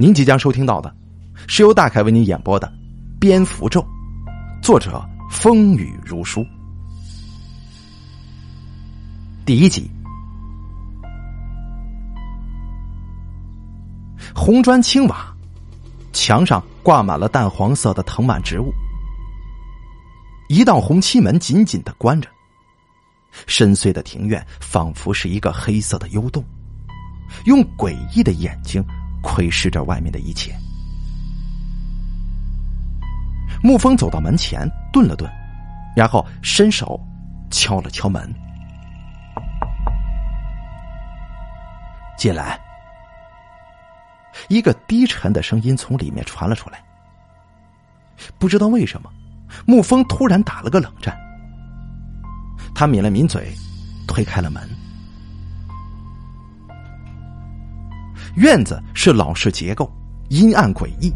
您即将收听到的，是由大凯为您演播的《蝙蝠咒》，作者风雨如书，第一集。红砖青瓦，墙上挂满了淡黄色的藤蔓植物，一道红漆门紧紧的关着。深邃的庭院仿佛是一个黑色的幽洞，用诡异的眼睛窥视着外面的一切。沐风走到门前，顿了顿，然后伸手敲了敲门：“进来。”一个低沉的声音从里面传了出来。不知道为什么，沐风突然打了个冷战。他抿了抿嘴，推开了门。院子是老式结构，阴暗诡异，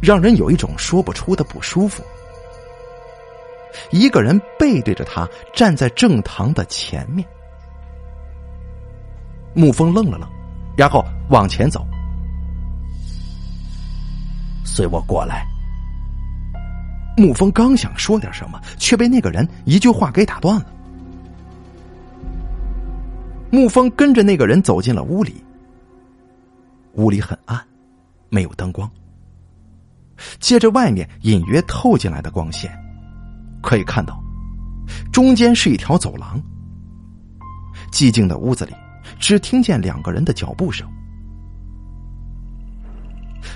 让人有一种说不出的不舒服。一个人背对着他站在正堂的前面。沐风愣了愣，然后往前走。随我过来。沐风刚想说点什么，却被那个人一句话给打断了。沐风跟着那个人走进了屋里。屋里很暗，没有灯光。借着外面隐约透进来的光线，可以看到，中间是一条走廊。寂静的屋子里，只听见两个人的脚步声。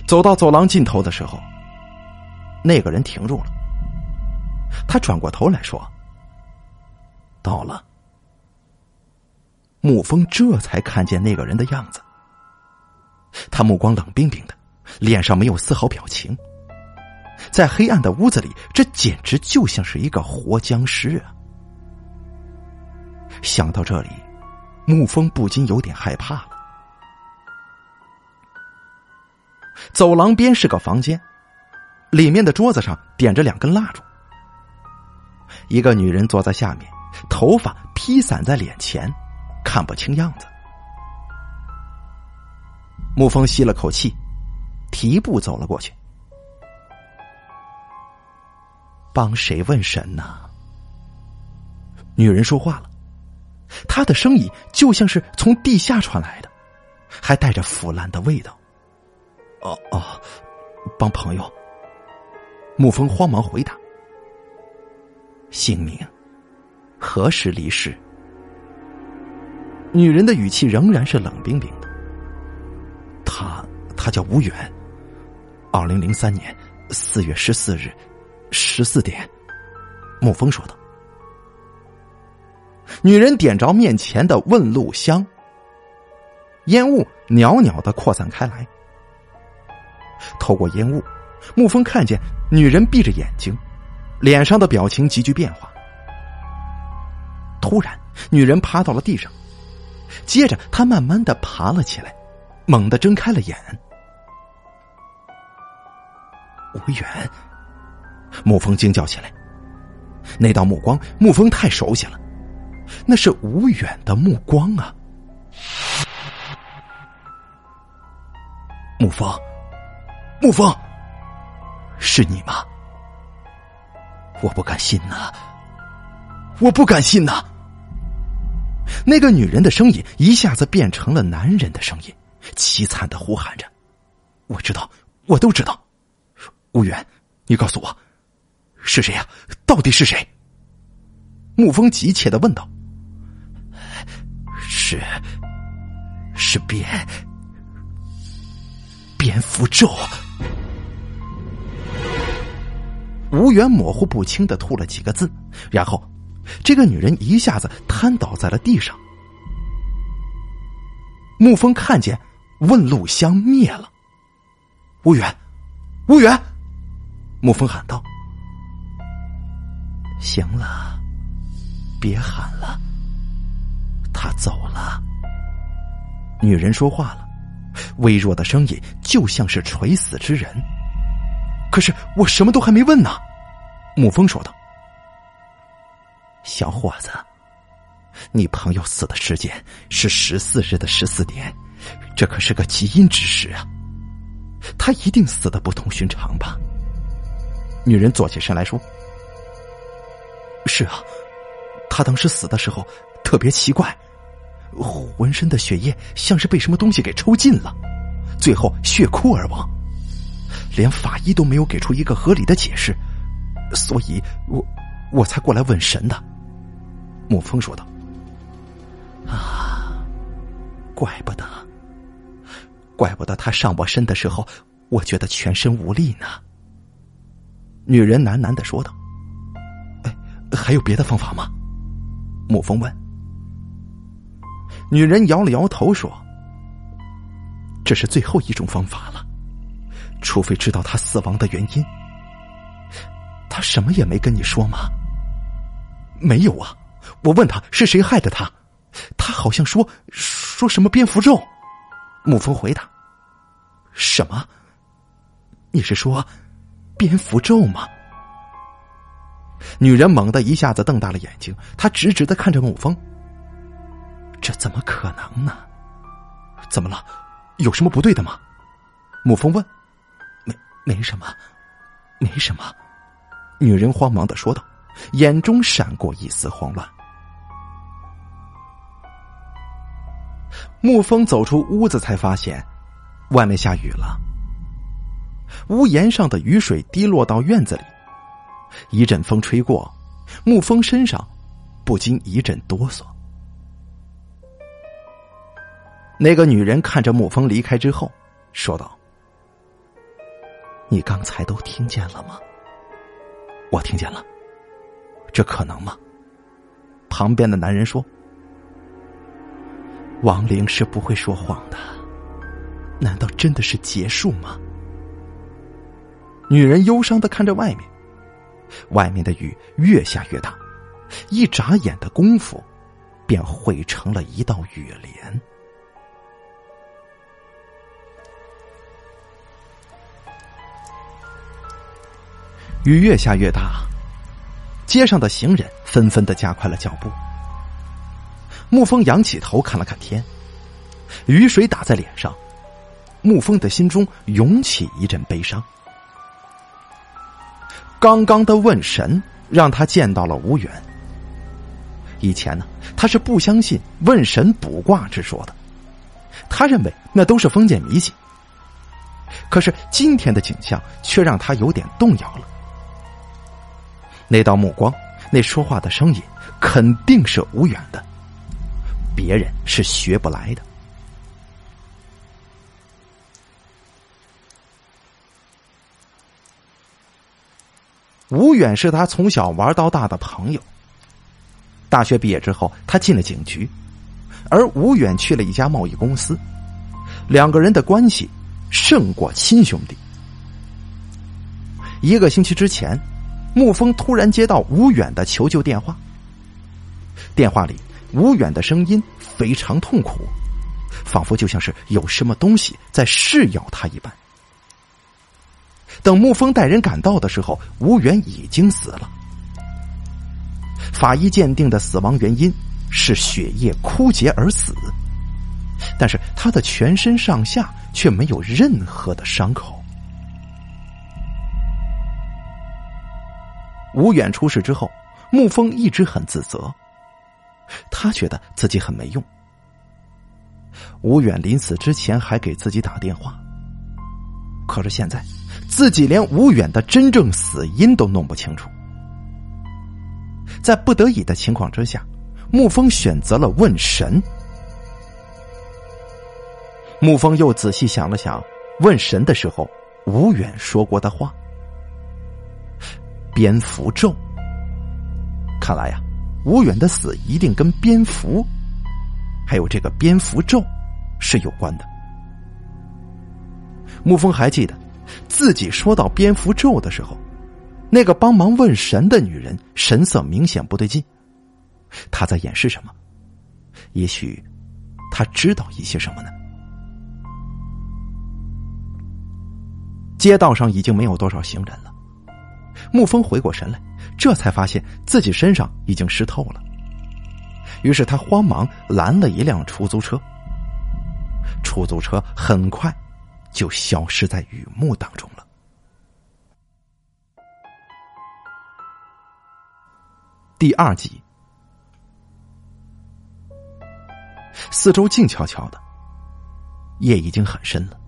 走到走廊尽头的时候，那个人停住了。他转过头来说：“到了。”沐风这才看见那个人的样子。他目光冷冰冰的，脸上没有丝毫表情。在黑暗的屋子里，这简直就像是一个活僵尸啊！想到这里，沐风不禁有点害怕了。走廊边是个房间，里面的桌子上点着两根蜡烛。一个女人坐在下面，头发披散在脸前。看不清样子，沐风吸了口气，提步走了过去。帮谁问神呢？女人说话了，她的声音就像是从地下传来的，还带着腐烂的味道。哦哦，帮朋友。沐风慌忙回答：“姓名，何时离世？”女人的语气仍然是冷冰冰。他，他叫吴远。二零零三年四月十四日十四点，沐风说道。女人点着面前的问路香，烟雾袅袅的扩散开来。透过烟雾，沐风看见女人闭着眼睛，脸上的表情急剧变化。突然，女人趴到了地上。接着，她慢慢的爬了起来，猛地睁开了眼。吴远，沐风惊叫起来。那道目光，沐风太熟悉了，那是吴远的目光啊！沐风，沐风，是你吗？我不敢信呐，我不敢信呐！那个女人的声音一下子变成了男人的声音，凄惨的呼喊着：“我知道，我都知道。”吴远，你告诉我，是谁呀？到底是谁？沐风急切的问道：“是，是蝙蝙蝠咒。”吴远模糊不清的吐了几个字，然后。这个女人一下子瘫倒在了地上。沐风看见问路香灭了。无远，无远，沐风喊道：“行了，别喊了，他走了。”女人说话了，微弱的声音就像是垂死之人。可是我什么都还没问呢。沐风说道。小伙子，你朋友死的时间是十四日的十四点，这可是个极阴之时啊！他一定死的不同寻常吧？女人坐起身来说：“是啊，他当时死的时候特别奇怪，浑身的血液像是被什么东西给抽尽了，最后血枯而亡，连法医都没有给出一个合理的解释，所以我我才过来问神的。”沐风说道：“啊，怪不得。”怪不得他上我身的时候，我觉得全身无力呢。女人喃喃的说道：“哎，还有别的方法吗？”沐风问。女人摇了摇头说：“这是最后一种方法了，除非知道他死亡的原因。他什么也没跟你说吗？没有啊，我问他是谁害的他，他好像说说什么蝙蝠咒。”沐风回答：“什么？你是说蝙蝠咒吗？”女人猛地一下子瞪大了眼睛，她直直的看着沐风：“这怎么可能呢？怎么了？有什么不对的吗？”沐风问：“没，没什么，没什么。”女人慌忙的说道，眼中闪过一丝慌乱。沐风走出屋子，才发现外面下雨了。屋檐上的雨水滴落到院子里，一阵风吹过，沐风身上不禁一阵哆嗦。那个女人看着沐风离开之后，说道：“你刚才都听见了吗？”“我听见了。”“这可能吗？”旁边的男人说。亡灵是不会说谎的，难道真的是结束吗？女人忧伤的看着外面，外面的雨越下越大，一眨眼的功夫，便汇成了一道雨帘。雨越下越大，街上的行人纷纷的加快了脚步。沐风仰起头看了看天，雨水打在脸上，沐风的心中涌起一阵悲伤。刚刚的问神让他见到了无缘。以前呢，他是不相信问神卜卦之说的，他认为那都是封建迷信。可是今天的景象却让他有点动摇了。那道目光，那说话的声音，肯定是无缘的。别人是学不来的。吴远是他从小玩到大的朋友。大学毕业之后，他进了警局，而吴远去了一家贸易公司，两个人的关系胜过亲兄弟。一个星期之前，沐风突然接到吴远的求救电话，电话里。吴远的声音非常痛苦，仿佛就像是有什么东西在噬咬他一般。等沐风带人赶到的时候，吴远已经死了。法医鉴定的死亡原因是血液枯竭而死，但是他的全身上下却没有任何的伤口。吴远出事之后，沐风一直很自责。他觉得自己很没用。吴远临死之前还给自己打电话，可是现在自己连吴远的真正死因都弄不清楚。在不得已的情况之下，沐风选择了问神。沐风又仔细想了想，问神的时候，吴远说过的话：“蝙蝠咒。”看来呀。吴远的死一定跟蝙蝠，还有这个蝙蝠咒是有关的。沐风还记得，自己说到蝙蝠咒的时候，那个帮忙问神的女人神色明显不对劲，她在掩饰什么？也许她知道一些什么呢？街道上已经没有多少行人了，沐风回过神来。这才发现自己身上已经湿透了，于是他慌忙拦了一辆出租车。出租车很快就消失在雨幕当中了。第二集，四周静悄悄的，夜已经很深了。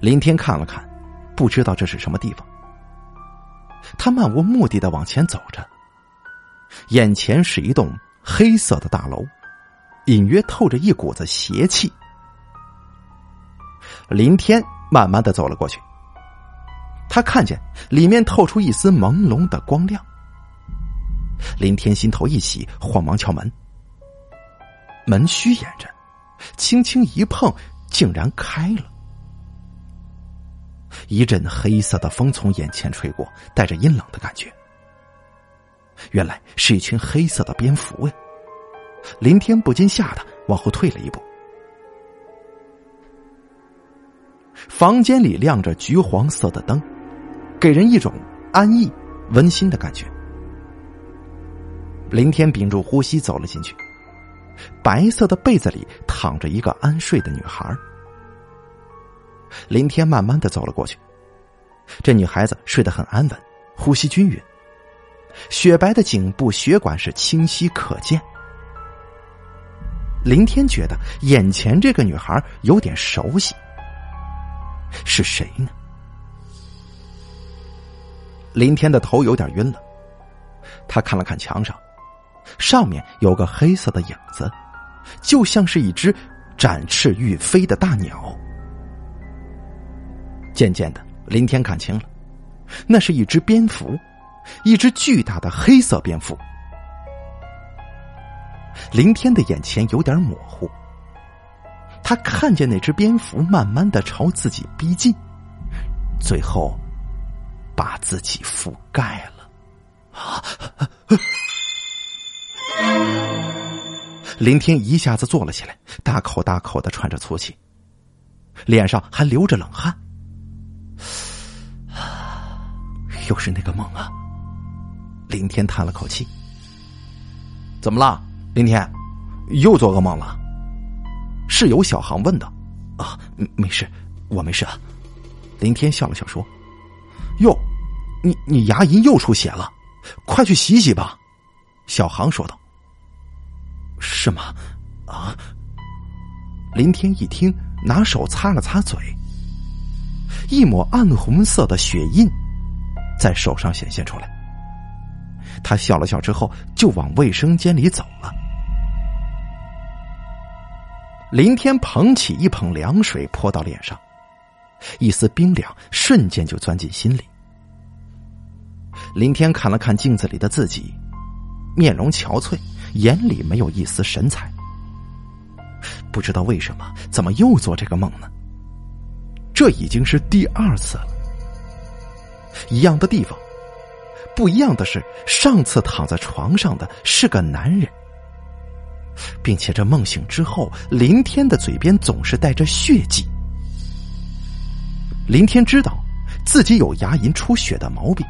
林天看了看，不知道这是什么地方。他漫无目的的往前走着，眼前是一栋黑色的大楼，隐约透着一股子邪气。林天慢慢的走了过去，他看见里面透出一丝朦胧的光亮。林天心头一喜，慌忙敲门。门虚掩着，轻轻一碰，竟然开了。一阵黑色的风从眼前吹过，带着阴冷的感觉。原来是一群黑色的蝙蝠呀！林天不禁吓得往后退了一步。房间里亮着橘黄色的灯，给人一种安逸、温馨的感觉。林天屏住呼吸走了进去，白色的被子里躺着一个安睡的女孩。林天慢慢的走了过去，这女孩子睡得很安稳，呼吸均匀，雪白的颈部血管是清晰可见。林天觉得眼前这个女孩有点熟悉，是谁呢？林天的头有点晕了，他看了看墙上。上面有个黑色的影子，就像是一只展翅欲飞的大鸟。渐渐的，林天看清了，那是一只蝙蝠，一只巨大的黑色蝙蝠。林天的眼前有点模糊，他看见那只蝙蝠慢慢的朝自己逼近，最后把自己覆盖了。林天一下子坐了起来，大口大口的喘着粗气，脸上还流着冷汗。又是那个梦啊！林天叹了口气。怎么了，林天？又做噩梦了？室友小航问道。啊，没事，我没事。林天笑了笑说：“哟，你你牙龈又出血了，快去洗洗吧。”小航说道。是吗？啊！林天一听，拿手擦了擦嘴，一抹暗红色的血印在手上显现出来。他笑了笑之后，就往卫生间里走了。林天捧起一捧凉水泼到脸上，一丝冰凉瞬间就钻进心里。林天看了看镜子里的自己，面容憔悴。眼里没有一丝神采，不知道为什么，怎么又做这个梦呢？这已经是第二次了。一样的地方，不一样的是，上次躺在床上的是个男人，并且这梦醒之后，林天的嘴边总是带着血迹。林天知道自己有牙龈出血的毛病，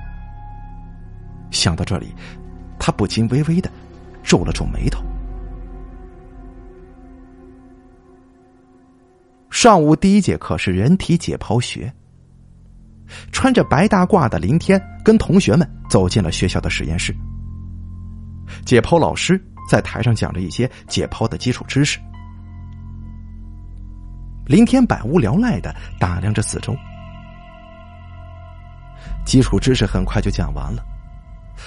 想到这里，他不禁微微的。皱了皱眉头。上午第一节课是人体解剖学。穿着白大褂的林天跟同学们走进了学校的实验室。解剖老师在台上讲着一些解剖的基础知识。林天百无聊赖的打量着四周。基础知识很快就讲完了，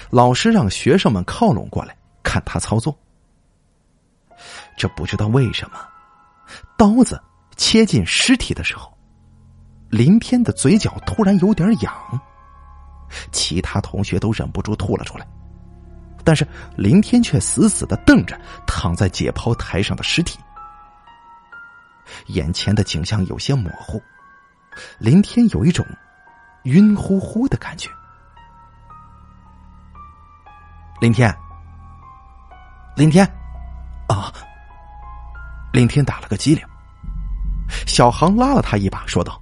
老师让学生们靠拢过来。看他操作，这不知道为什么，刀子切进尸体的时候，林天的嘴角突然有点痒，其他同学都忍不住吐了出来，但是林天却死死的瞪着躺在解剖台上的尸体，眼前的景象有些模糊，林天有一种晕乎乎的感觉，林天。林天，啊！林天打了个激灵，小航拉了他一把，说道：“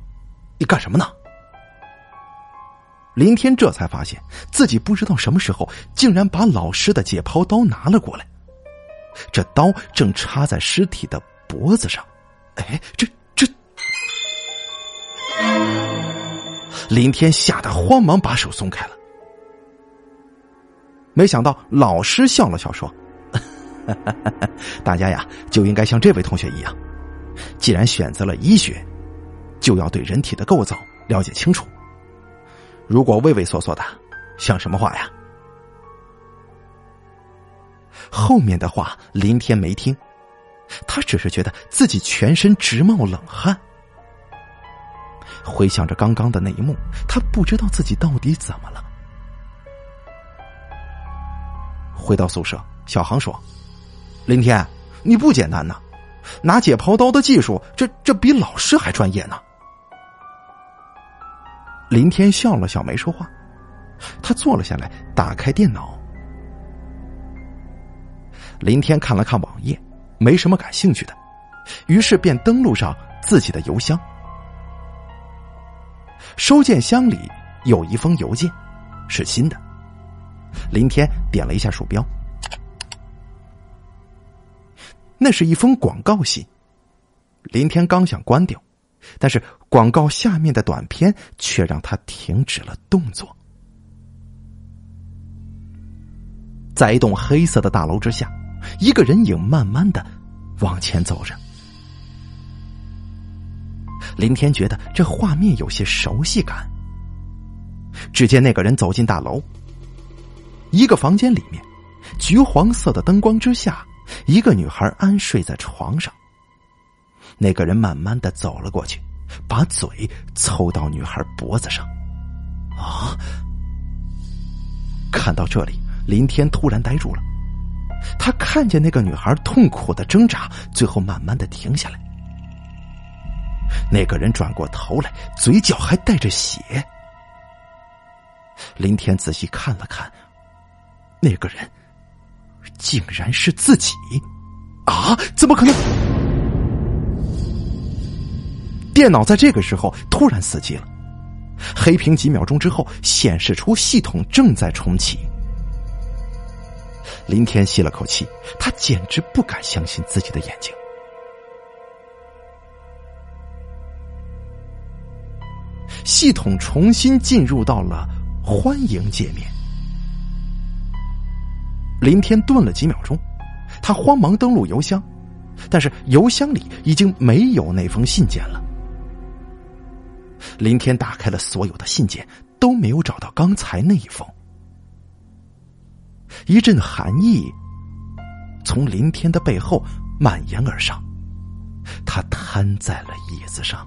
你干什么呢？”林天这才发现自己不知道什么时候竟然把老师的解剖刀拿了过来，这刀正插在尸体的脖子上。哎，这这！林天吓得慌忙把手松开了。没想到老师笑了笑说：“ 大家呀，就应该像这位同学一样，既然选择了医学，就要对人体的构造了解清楚。如果畏畏缩缩的，像什么话呀？”后面的话林天没听，他只是觉得自己全身直冒冷汗。回想着刚刚的那一幕，他不知道自己到底怎么了。回到宿舍，小航说：“林天，你不简单呐，拿解剖刀的技术，这这比老师还专业呢。”林天笑了笑，没说话。他坐了下来，打开电脑。林天看了看网页，没什么感兴趣的，于是便登录上自己的邮箱。收件箱里有一封邮件，是新的。林天点了一下鼠标，那是一封广告信。林天刚想关掉，但是广告下面的短片却让他停止了动作。在一栋黑色的大楼之下，一个人影慢慢的往前走着。林天觉得这画面有些熟悉感。只见那个人走进大楼，一个房间里面，橘黄色的灯光之下，一个女孩安睡在床上。那个人慢慢的走了过去，把嘴凑到女孩脖子上。啊！看到这里，林天突然呆住了。他看见那个女孩痛苦的挣扎，最后慢慢的停下来。那个人转过头来，嘴角还带着血。林天仔细看了看，那个人竟然是自己！啊，怎么可能？电脑在这个时候突然死机了，黑屏几秒钟之后显示出系统正在重启。林天吸了口气，他简直不敢相信自己的眼睛。系统重新进入到了欢迎界面。林天顿了几秒钟，他慌忙登录邮箱，但是邮箱里已经没有那封信件了。林天打开了所有的信件，都没有找到刚才那一封。一阵寒意从林天的背后蔓延而上，他瘫在了椅子上。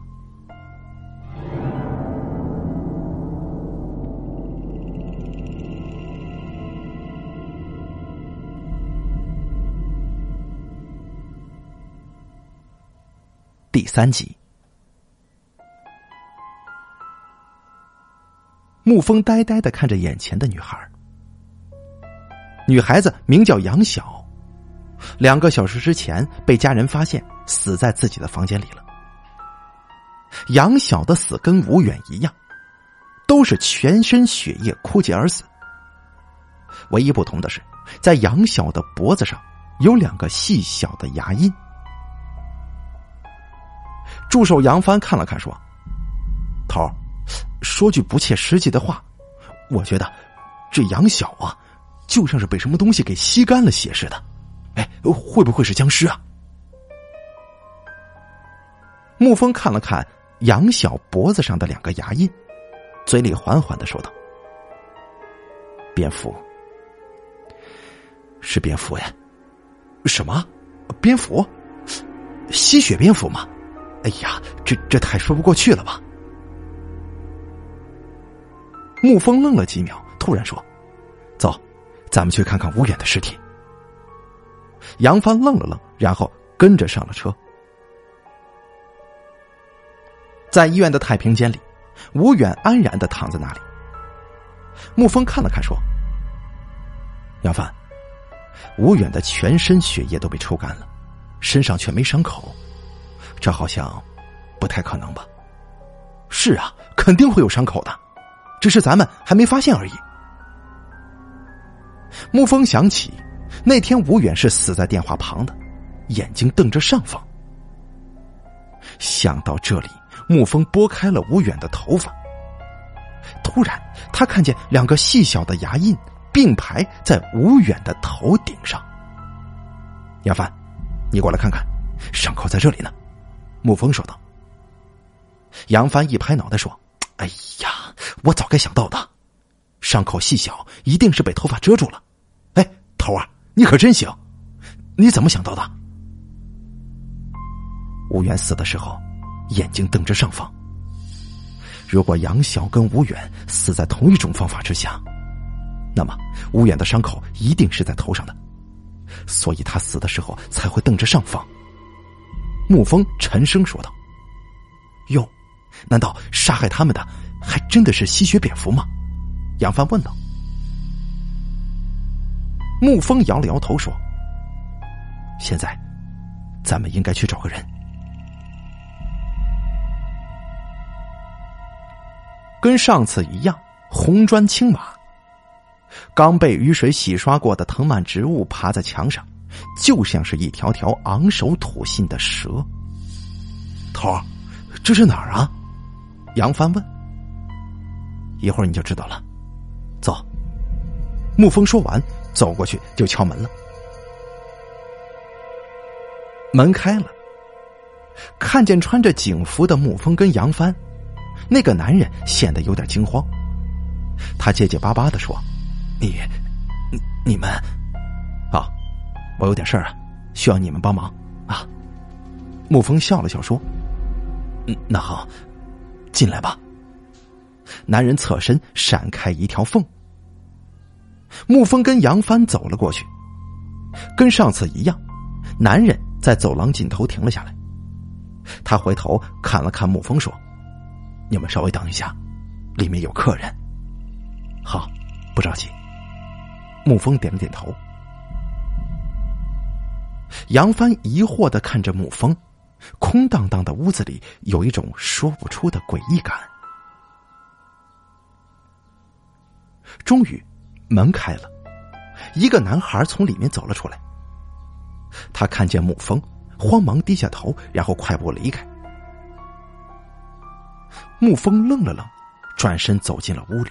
第三集，沐风呆呆的看着眼前的女孩。女孩子名叫杨晓，两个小时之前被家人发现死在自己的房间里了。杨晓的死跟吴远一样，都是全身血液枯竭而死。唯一不同的是，在杨晓的脖子上有两个细小的牙印。助手杨帆看了看，说：“头，说句不切实际的话，我觉得这杨晓啊，就像是被什么东西给吸干了血似的。哎，会不会是僵尸啊？”沐风看了看杨晓脖子上的两个牙印，嘴里缓缓的说道：“蝙蝠，是蝙蝠呀？什么？蝙蝠？吸血蝙蝠吗？”哎呀，这这太说不过去了吧！沐风愣了几秒，突然说：“走，咱们去看看吴远的尸体。”杨帆愣了愣，然后跟着上了车。在医院的太平间里，吴远安然的躺在那里。沐风看了看，说：“杨帆，吴远的全身血液都被抽干了，身上却没伤口。”这好像不太可能吧？是啊，肯定会有伤口的，只是咱们还没发现而已。沐风想起那天吴远是死在电话旁的，眼睛瞪着上方。想到这里，沐风拨开了吴远的头发，突然，他看见两个细小的牙印并排在吴远的头顶上。杨帆，你过来看看，伤口在这里呢。沐风说道。杨帆一拍脑袋说：“哎呀，我早该想到的，伤口细小，一定是被头发遮住了。哎，头儿，你可真行，你怎么想到的？”吴远死的时候，眼睛瞪着上方。如果杨晓跟吴远死在同一种方法之下，那么吴远的伤口一定是在头上的，所以他死的时候才会瞪着上方。沐风沉声说道：“哟，难道杀害他们的还真的是吸血蝙蝠吗？”杨帆问道。沐风摇了摇头说：“现在，咱们应该去找个人。”跟上次一样，红砖青瓦，刚被雨水洗刷过的藤蔓植物爬在墙上，就像是一条条昂首吐信的蛇。头儿，这是哪儿啊？杨帆问。一会儿你就知道了。走。沐风说完，走过去就敲门了。门开了，看见穿着警服的沐风跟杨帆。那个男人显得有点惊慌，他结结巴巴的说：“你，你你们，我有点事儿啊，需要你们帮忙啊。”沐风笑了笑说：“嗯，那好，进来吧。”男人侧身闪开一条缝，沐风跟杨帆走了过去，跟上次一样，男人在走廊尽头停了下来，他回头看了看沐风说。你们稍微等一下，里面有客人。好，不着急。沐风点了点头。杨帆疑惑的看着沐风，空荡荡的屋子里有一种说不出的诡异感。终于，门开了，一个男孩从里面走了出来。他看见沐风，慌忙低下头，然后快步离开。沐风愣了愣，转身走进了屋里。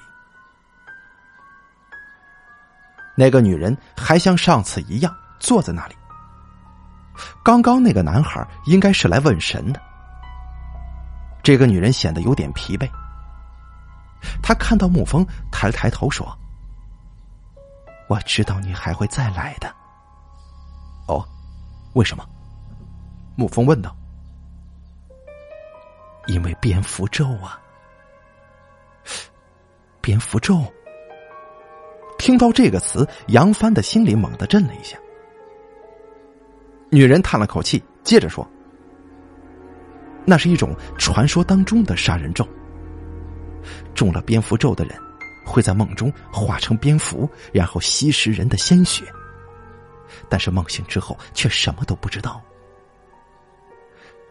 那个女人还像上次一样坐在那里。刚刚那个男孩应该是来问神的。这个女人显得有点疲惫。她看到沐风，抬了抬头说：“我知道你还会再来的。”哦，为什么？沐风问道。因为蝙蝠咒啊！蝙蝠咒。听到这个词，杨帆的心里猛地震了一下。女人叹了口气，接着说：“那是一种传说当中的杀人咒。中了蝙蝠咒的人，会在梦中化成蝙蝠，然后吸食人的鲜血。但是梦醒之后，却什么都不知道。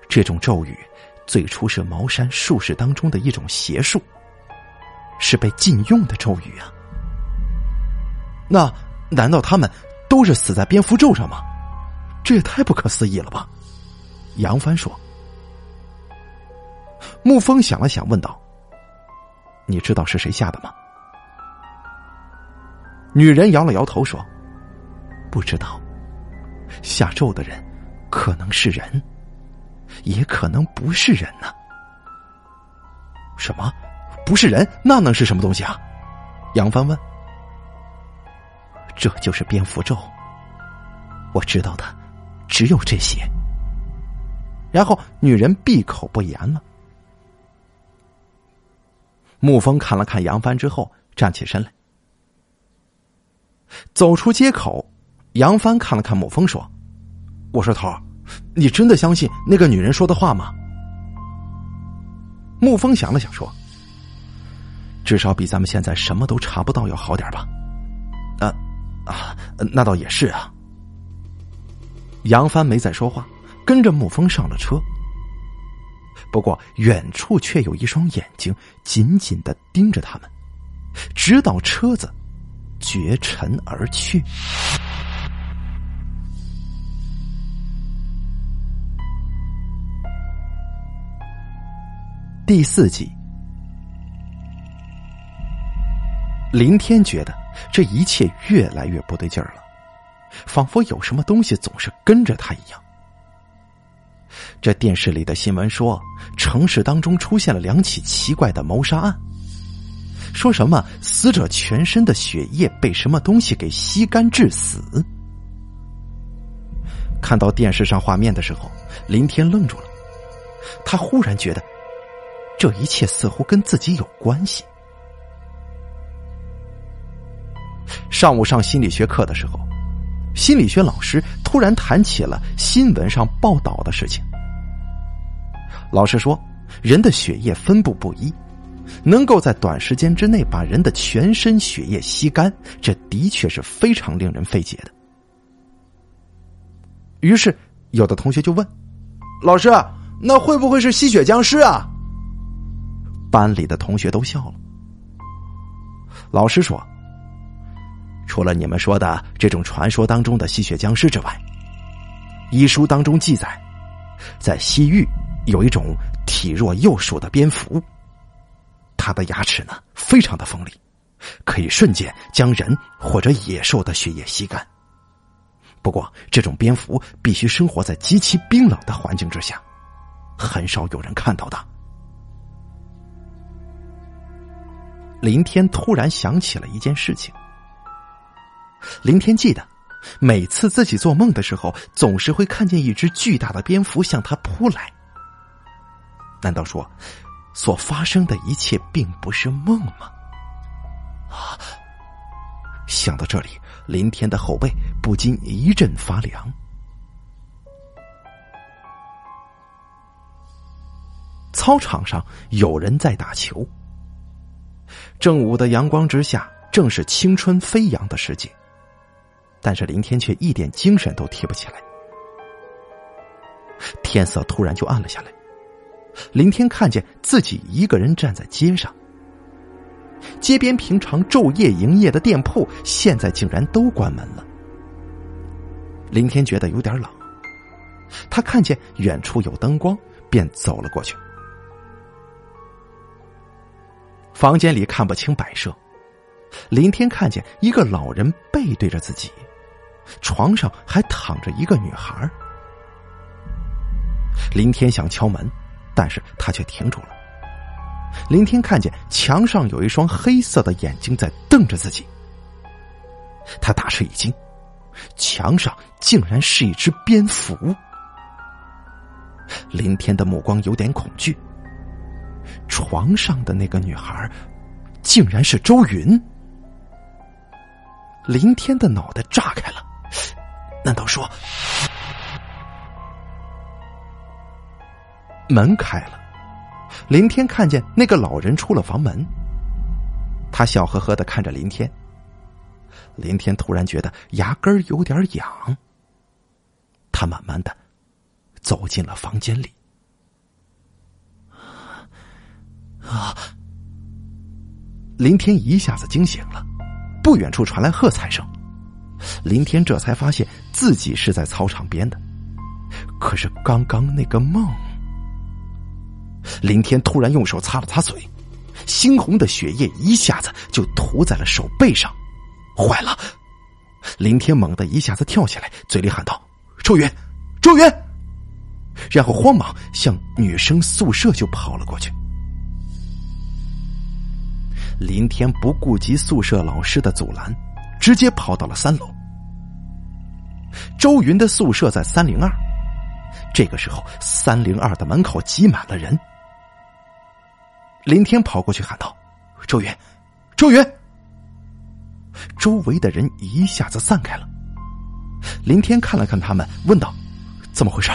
这种咒语。”最初是茅山术士当中的一种邪术，是被禁用的咒语啊。那难道他们都是死在蝙蝠咒上吗？这也太不可思议了吧！杨帆说。沐风想了想，问道：“你知道是谁下的吗？”女人摇了摇头说：“不知道。下咒的人可能是人。”也可能不是人呢？什么？不是人？那能是什么东西啊？杨帆问。这就是蝙蝠咒。我知道的只有这些。然后女人闭口不言了。沐风看了看杨帆之后，站起身来，走出街口。杨帆看了看沐风，说：“我说头儿。”你真的相信那个女人说的话吗？沐风想了想说：“至少比咱们现在什么都查不到要好点吧。”啊啊，那倒也是啊。杨帆没再说话，跟着沐风上了车。不过远处却有一双眼睛紧紧的盯着他们，直到车子绝尘而去。第四集，林天觉得这一切越来越不对劲儿了，仿佛有什么东西总是跟着他一样。这电视里的新闻说，城市当中出现了两起奇怪的谋杀案，说什么死者全身的血液被什么东西给吸干致死。看到电视上画面的时候，林天愣住了，他忽然觉得，这一切似乎跟自己有关系。上午上心理学课的时候，心理学老师突然谈起了新闻上报道的事情。老师说，人的血液分布不一，能够在短时间之内把人的全身血液吸干，这的确是非常令人费解的。于是，有的同学就问：“老师，那会不会是吸血僵尸啊？”班里的同学都笑了。老师说。除了你们说的这种传说当中的吸血僵尸之外，医书当中记载，在西域有一种体弱幼鼠的蝙蝠，它的牙齿呢非常的锋利，可以瞬间将人或者野兽的血液吸干。不过，这种蝙蝠必须生活在极其冰冷的环境之下，很少有人看到的。林天突然想起了一件事情。林天记得，每次自己做梦的时候，总是会看见一只巨大的蝙蝠向他扑来。难道说，所发生的一切并不是梦吗？啊！想到这里，林天的后背不禁一阵发凉。操场上有人在打球。正午的阳光之下，正是青春飞扬的时节。但是林天却一点精神都提不起来。天色突然就暗了下来，林天看见自己一个人站在街上。街边平常昼夜营业的店铺，现在竟然都关门了。林天觉得有点冷，他看见远处有灯光，便走了过去。房间里看不清摆设，林天看见一个老人背对着自己。床上还躺着一个女孩。林天想敲门，但是他却停住了。林天看见墙上有一双黑色的眼睛在瞪着自己，他大吃一惊，墙上竟然是一只蝙蝠。林天的目光有点恐惧，床上的那个女孩，竟然是周云。林天的脑袋炸开了。难道说门开了？林天看见那个老人出了房门，他笑呵呵的看着林天。林天突然觉得牙根有点痒，他慢慢的走进了房间里。啊！林天一下子惊醒了，不远处传来喝彩声。林天这才发现自己是在操场边的，可是刚刚那个梦……林天突然用手擦了擦嘴，猩红的血液一下子就涂在了手背上，坏了！林天猛地一下子跳起来，嘴里喊道：“周云，周云！”然后慌忙向女生宿舍就跑了过去。林天不顾及宿舍老师的阻拦。直接跑到了三楼。周云的宿舍在三零二，这个时候三零二的门口挤满了人。林天跑过去喊道：“周云，周云！”周围的人一下子散开了。林天看了看他们，问道：“怎么回事？”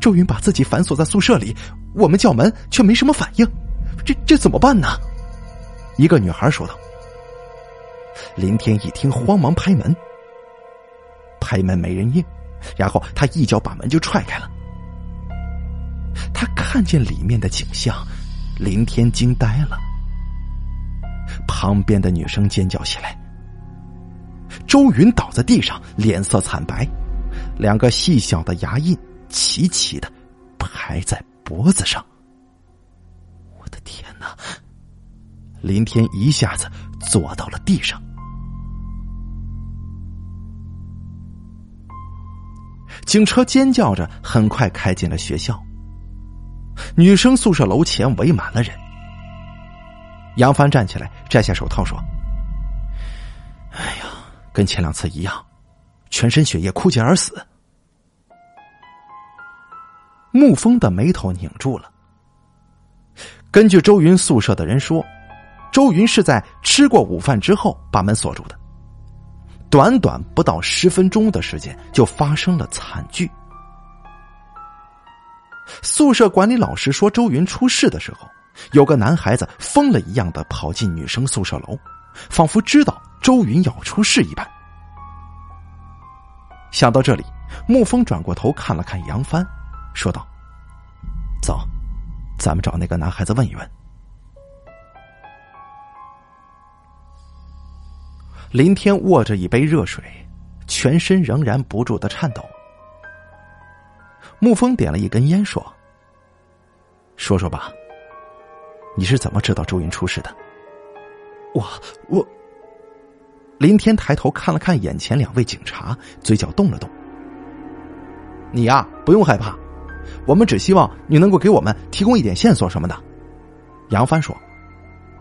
周云把自己反锁在宿舍里，我们叫门却没什么反应，这这怎么办呢？一个女孩说道。林天一听，慌忙拍门，拍门没人应，然后他一脚把门就踹开了。他看见里面的景象，林天惊呆了。旁边的女生尖叫起来，周云倒在地上，脸色惨白，两个细小的牙印齐齐的排在脖子上。我的天哪！林天一下子坐到了地上。警车尖叫着，很快开进了学校。女生宿舍楼前围满了人。杨帆站起来，摘下手套，说：“哎呀，跟前两次一样，全身血液枯竭而死。”沐风的眉头拧住了。根据周云宿舍的人说，周云是在吃过午饭之后把门锁住的。短短不到十分钟的时间，就发生了惨剧。宿舍管理老师说，周云出事的时候，有个男孩子疯了一样的跑进女生宿舍楼，仿佛知道周云要出事一般。想到这里，沐风转过头看了看杨帆，说道：“走，咱们找那个男孩子问一问。”林天握着一杯热水，全身仍然不住的颤抖。沐风点了一根烟，说：“说说吧，你是怎么知道周云出事的？”我我。林天抬头看了看眼前两位警察，嘴角动了动。“你呀，不用害怕，我们只希望你能够给我们提供一点线索什么的。”杨帆说。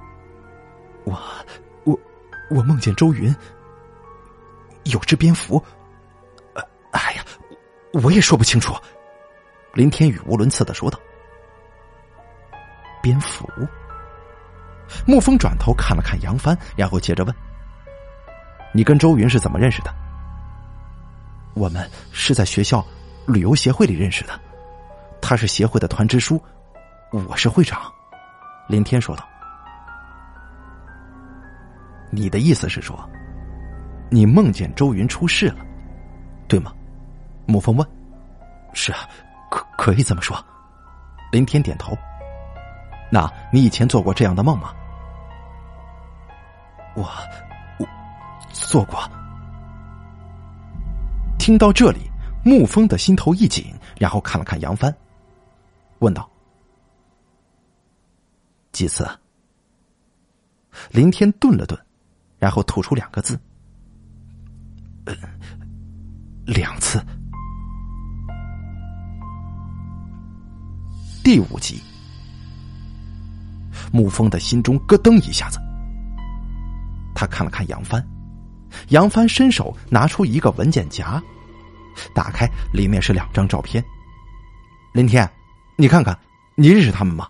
“我。”我梦见周云有只蝙蝠，哎呀，我也说不清楚。林天宇无伦次的说道：“蝙蝠。”沐风转头看了看杨帆，然后接着问：“你跟周云是怎么认识的？”我们是在学校旅游协会里认识的，他是协会的团支书，我是会长。林天说道。你的意思是说，你梦见周云出事了，对吗？沐风问。是啊，可可以这么说。林天点头。那你以前做过这样的梦吗？我，我做过。听到这里，沐风的心头一紧，然后看了看杨帆，问道：“几次？”林天顿了顿。然后吐出两个字：“两次。”第五集，沐风的心中咯噔一下子。他看了看杨帆，杨帆伸手拿出一个文件夹，打开，里面是两张照片。林天，你看看，你认识他们吗？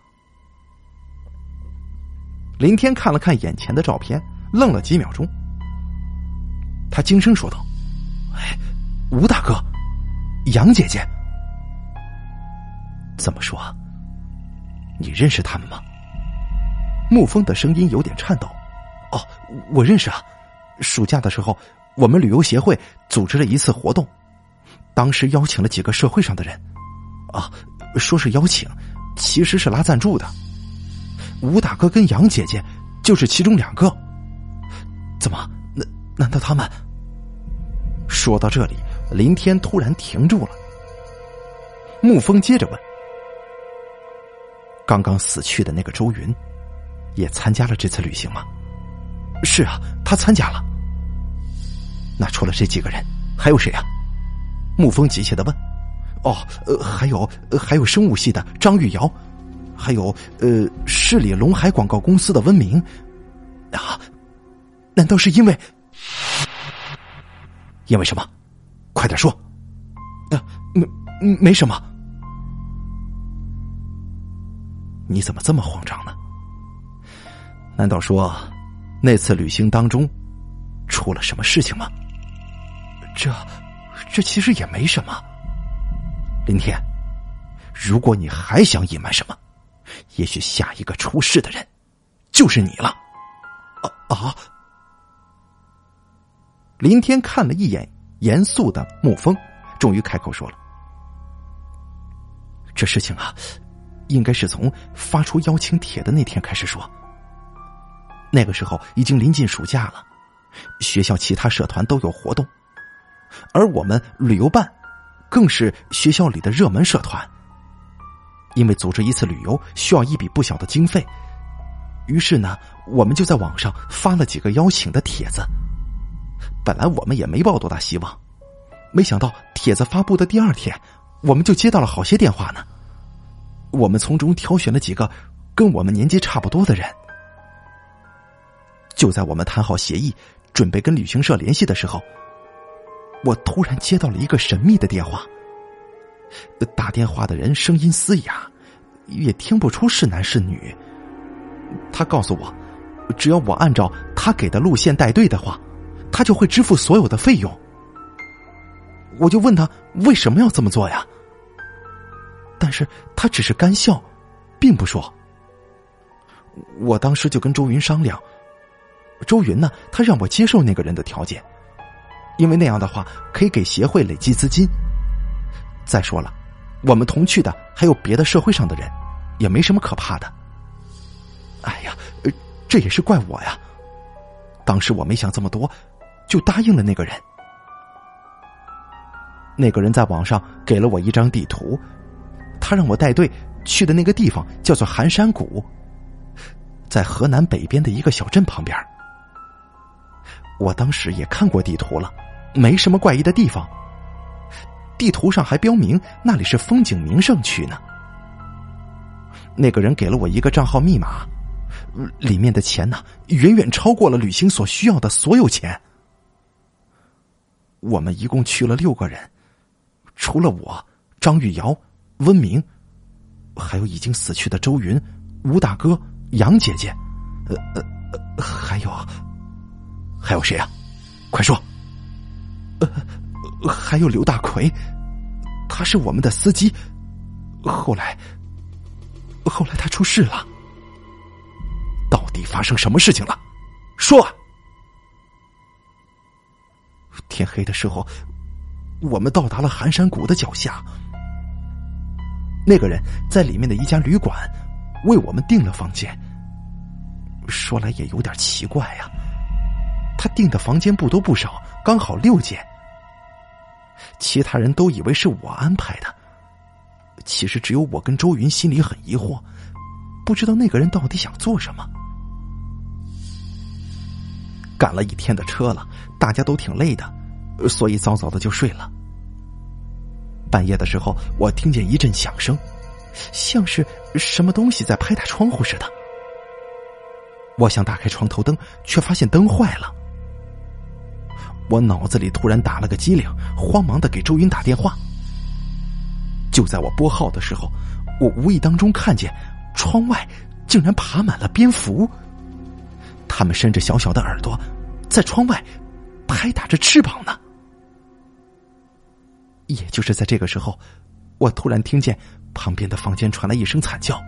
林天看了看眼前的照片。愣了几秒钟，他轻声说道：“哎，吴大哥，杨姐姐，怎么说？你认识他们吗？”沐风的声音有点颤抖。“哦，我认识啊。暑假的时候，我们旅游协会组织了一次活动，当时邀请了几个社会上的人。啊，说是邀请，其实是拉赞助的。吴大哥跟杨姐姐就是其中两个。”怎么？难难道他们？说到这里，林天突然停住了。沐风接着问：“刚刚死去的那个周云，也参加了这次旅行吗？”“是啊，他参加了。”“那除了这几个人，还有谁啊？”沐风急切的问。“哦，呃，还有，还有生物系的张玉瑶，还有呃，市里龙海广告公司的温明。”啊。难道是因为？因为什么？快点说！啊，没没什么。你怎么这么慌张呢？难道说那次旅行当中出了什么事情吗？这这其实也没什么。林天，如果你还想隐瞒什么，也许下一个出事的人就是你了。啊啊！林天看了一眼严肃的沐风，终于开口说了：“这事情啊，应该是从发出邀请帖的那天开始说。那个时候已经临近暑假了，学校其他社团都有活动，而我们旅游办更是学校里的热门社团。因为组织一次旅游需要一笔不小的经费，于是呢，我们就在网上发了几个邀请的帖子。本来我们也没抱多大希望，没想到帖子发布的第二天，我们就接到了好些电话呢。我们从中挑选了几个跟我们年纪差不多的人。就在我们谈好协议，准备跟旅行社联系的时候，我突然接到了一个神秘的电话。打电话的人声音嘶哑，也听不出是男是女。他告诉我，只要我按照他给的路线带队的话，他就会支付所有的费用。我就问他为什么要这么做呀？但是他只是干笑，并不说。我当时就跟周云商量，周云呢，他让我接受那个人的条件，因为那样的话可以给协会累积资金。再说了，我们同去的还有别的社会上的人，也没什么可怕的。哎呀，这也是怪我呀！当时我没想这么多，就答应了那个人。那个人在网上给了我一张地图，他让我带队去的那个地方叫做寒山谷，在河南北边的一个小镇旁边。我当时也看过地图了，没什么怪异的地方。地图上还标明那里是风景名胜区呢。那个人给了我一个账号密码，里面的钱呢，远远超过了旅行所需要的所有钱。我们一共去了六个人，除了我、张玉瑶、温明，还有已经死去的周云、吴大哥、杨姐姐，呃呃，还有还有谁啊？快说！呃。还有刘大奎，他是我们的司机。后来，后来他出事了。到底发生什么事情了？说。天黑的时候，我们到达了寒山谷的脚下。那个人在里面的一家旅馆为我们订了房间。说来也有点奇怪呀，他订的房间不多不少，刚好六间。其他人都以为是我安排的，其实只有我跟周云心里很疑惑，不知道那个人到底想做什么。赶了一天的车了，大家都挺累的，所以早早的就睡了。半夜的时候，我听见一阵响声，像是什么东西在拍打窗户似的。我想打开床头灯，却发现灯坏了。我脑子里突然打了个激灵，慌忙的给周云打电话。就在我拨号的时候，我无意当中看见窗外竟然爬满了蝙蝠，它们伸着小小的耳朵，在窗外拍打着翅膀呢。也就是在这个时候，我突然听见旁边的房间传来一声惨叫。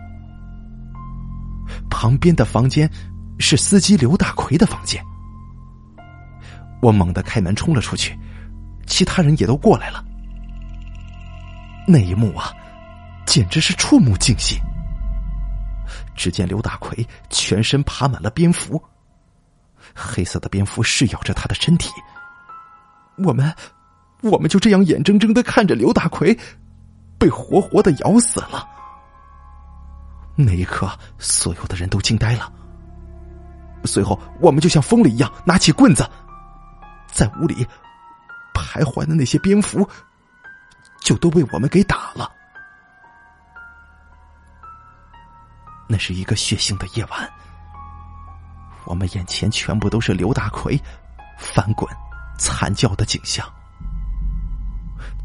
旁边的房间是司机刘大奎的房间。我猛地开门冲了出去，其他人也都过来了。那一幕啊，简直是触目惊心。只见刘大奎全身爬满了蝙蝠，黑色的蝙蝠噬咬着他的身体。我们，我们就这样眼睁睁的看着刘大奎被活活的咬死了。那一刻，所有的人都惊呆了。随后，我们就像疯了一样，拿起棍子。在屋里徘徊的那些蝙蝠，就都被我们给打了。那是一个血腥的夜晚，我们眼前全部都是刘大奎翻滚、惨叫的景象。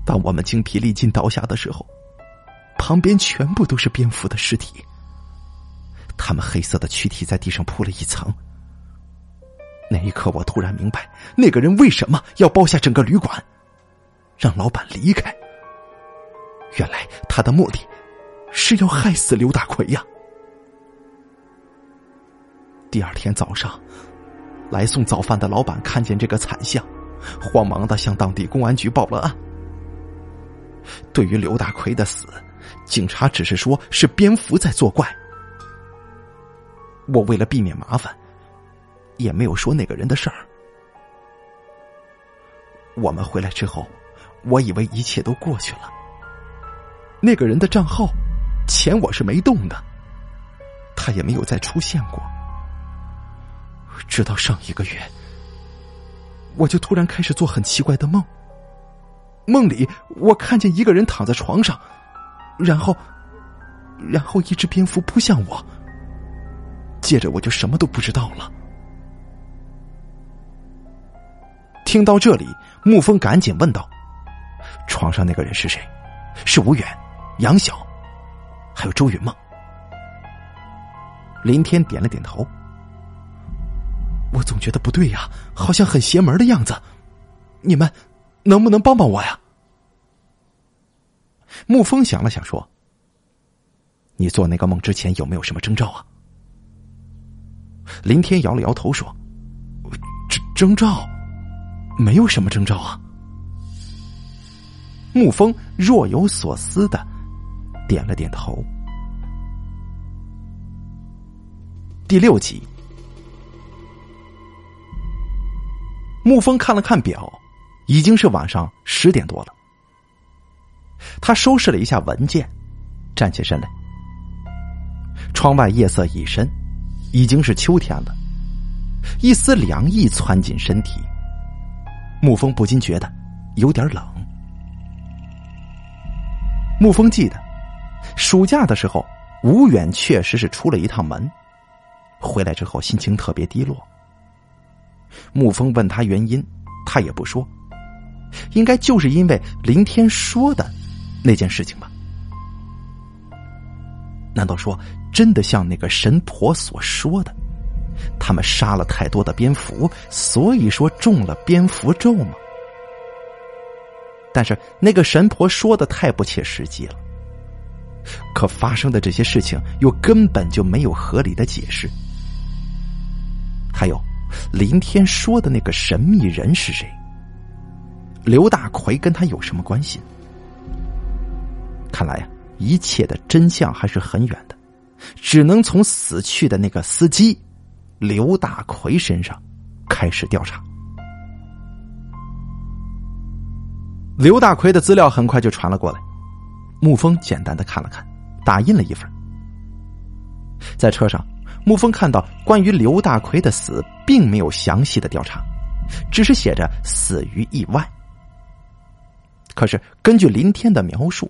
当我们精疲力尽倒下的时候，旁边全部都是蝙蝠的尸体，他们黑色的躯体在地上铺了一层。那一刻，我突然明白，那个人为什么要包下整个旅馆，让老板离开。原来他的目的，是要害死刘大奎呀。第二天早上，来送早饭的老板看见这个惨象，慌忙的向当地公安局报了案。对于刘大奎的死，警察只是说是蝙蝠在作怪。我为了避免麻烦。也没有说那个人的事儿。我们回来之后，我以为一切都过去了。那个人的账号，钱我是没动的，他也没有再出现过。直到上一个月，我就突然开始做很奇怪的梦。梦里我看见一个人躺在床上，然后，然后一只蝙蝠扑向我。接着我就什么都不知道了。听到这里，沐风赶紧问道：“床上那个人是谁？是吴远、杨晓，还有周云吗？”林天点了点头。我总觉得不对呀，好像很邪门的样子。你们能不能帮帮我呀？沐风想了想说：“你做那个梦之前有没有什么征兆啊？”林天摇了摇头说：“征征兆，没有什么征兆啊。”沐风若有所思的点了点头。第六集，沐风看了看表，已经是晚上十点多了。他收拾了一下文件，站起身来。窗外夜色已深。已经是秋天了，一丝凉意窜进身体，沐风不禁觉得有点冷。沐风记得，暑假的时候，吴远确实是出了一趟门，回来之后心情特别低落。沐风问他原因，他也不说，应该就是因为林天说的那件事情吧。难道说真的像那个神婆所说的，他们杀了太多的蝙蝠，所以说中了蝙蝠咒吗？但是那个神婆说的太不切实际了。可发生的这些事情又根本就没有合理的解释。还有，林天说的那个神秘人是谁？刘大奎跟他有什么关系？看来呀。一切的真相还是很远的，只能从死去的那个司机刘大奎身上开始调查。刘大奎的资料很快就传了过来，沐风简单的看了看，打印了一份。在车上，沐风看到关于刘大奎的死并没有详细的调查，只是写着死于意外。可是根据林天的描述。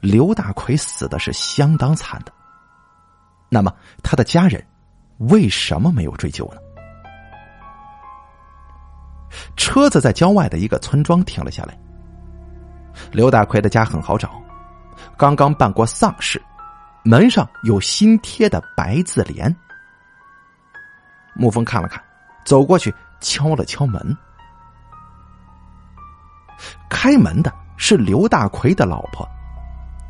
刘大奎死的是相当惨的，那么他的家人为什么没有追究呢？车子在郊外的一个村庄停了下来。刘大奎的家很好找，刚刚办过丧事，门上有新贴的白字联。沐风看了看，走过去敲了敲门，开门的是刘大奎的老婆。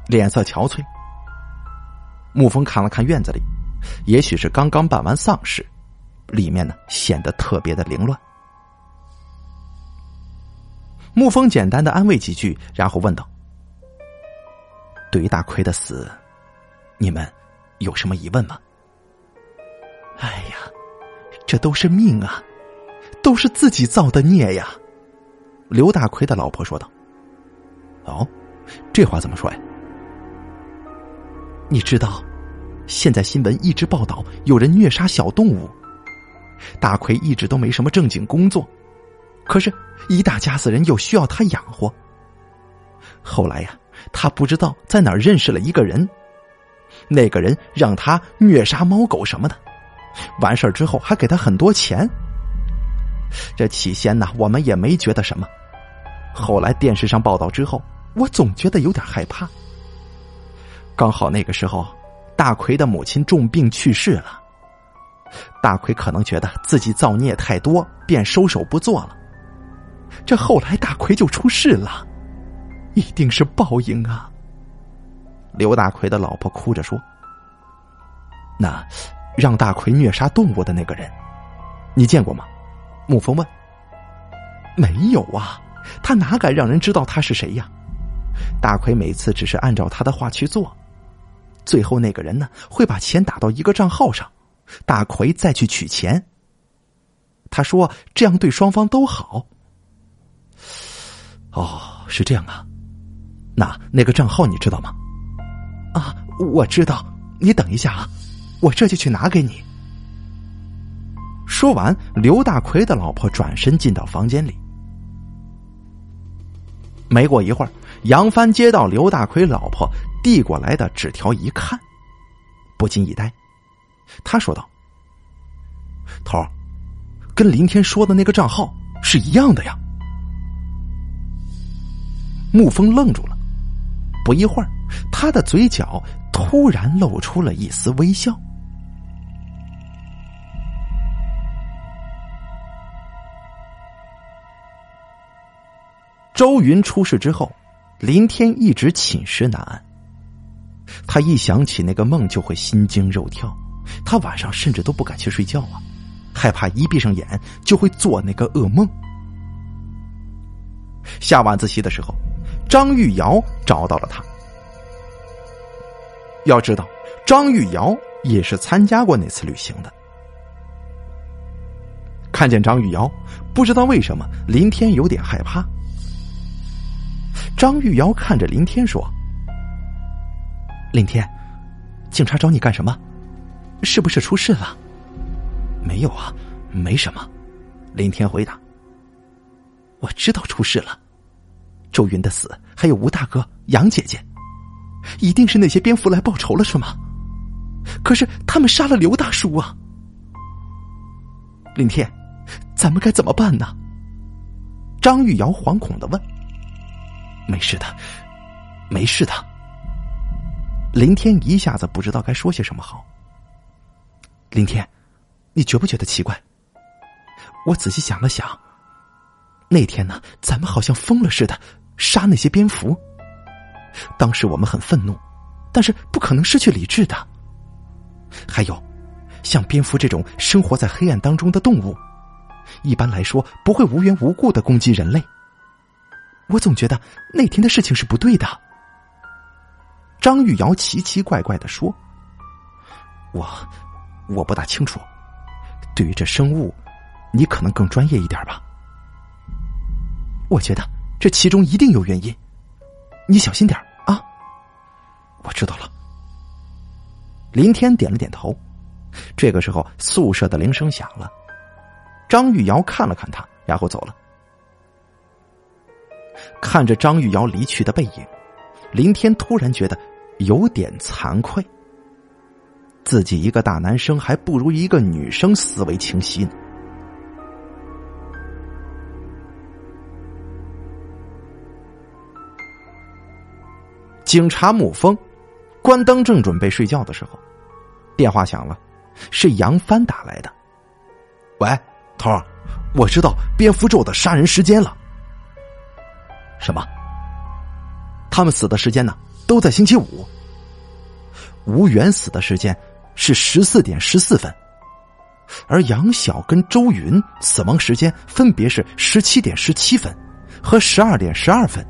脸色憔悴，沐风看了看院子里，也许是刚刚办完丧事，里面呢显得特别的凌乱。沐风简单的安慰几句，然后问道：“对于大奎的死，你们有什么疑问吗？”哎呀，这都是命啊，都是自己造的孽呀！刘大奎的老婆说道。“哦，这话怎么说呀？”你知道，现在新闻一直报道有人虐杀小动物。大奎一直都没什么正经工作，可是，一大家子人又需要他养活。后来呀，他不知道在哪儿认识了一个人，那个人让他虐杀猫狗什么的，完事儿之后还给他很多钱。这起先呢，我们也没觉得什么，后来电视上报道之后，我总觉得有点害怕。刚好那个时候，大奎的母亲重病去世了。大奎可能觉得自己造孽太多，便收手不做了。这后来大奎就出事了，一定是报应啊！刘大奎的老婆哭着说：“那让大奎虐杀动物的那个人，你见过吗？”沐风问。“没有啊，他哪敢让人知道他是谁呀？”大奎每次只是按照他的话去做。最后那个人呢，会把钱打到一个账号上，大奎再去取钱。他说这样对双方都好。哦，是这样啊，那那个账号你知道吗？啊，我知道。你等一下啊，我这就去拿给你。说完，刘大奎的老婆转身进到房间里。没过一会儿，杨帆接到刘大奎老婆递过来的纸条，一看，不禁一呆。他说道：“头儿，跟林天说的那个账号是一样的呀。”沐风愣住了，不一会儿，他的嘴角突然露出了一丝微笑。周云出事之后，林天一直寝食难安。他一想起那个梦就会心惊肉跳，他晚上甚至都不敢去睡觉啊，害怕一闭上眼就会做那个噩梦。下晚自习的时候，张玉瑶找到了他。要知道，张玉瑶也是参加过那次旅行的。看见张玉瑶，不知道为什么林天有点害怕。张玉瑶看着林天说：“林天，警察找你干什么？是不是出事了？”“没有啊，没什么。”林天回答。“我知道出事了，周云的死，还有吴大哥、杨姐姐，一定是那些蝙蝠来报仇了，是吗？可是他们杀了刘大叔啊！”林天，咱们该怎么办呢？”张玉瑶惶恐的问。没事的，没事的。林天一下子不知道该说些什么好。林天，你觉不觉得奇怪？我仔细想了想，那天呢，咱们好像疯了似的杀那些蝙蝠。当时我们很愤怒，但是不可能失去理智的。还有，像蝙蝠这种生活在黑暗当中的动物，一般来说不会无缘无故的攻击人类。我总觉得那天的事情是不对的。张玉瑶奇奇怪怪的说：“我我不大清楚，对于这生物，你可能更专业一点吧。我觉得这其中一定有原因，你小心点啊。”我知道了。林天点了点头。这个时候，宿舍的铃声响了。张玉瑶看了看他，然后走了。看着张玉瑶离去的背影，林天突然觉得有点惭愧。自己一个大男生还不如一个女生思维清晰呢。警察沐风关灯正准备睡觉的时候，电话响了，是杨帆打来的。喂，头儿，我知道蝙蝠咒的杀人时间了。什么？他们死的时间呢？都在星期五。吴元死的时间是十四点十四分，而杨晓跟周云死亡时间分别是十七点十七分和十二点十二分。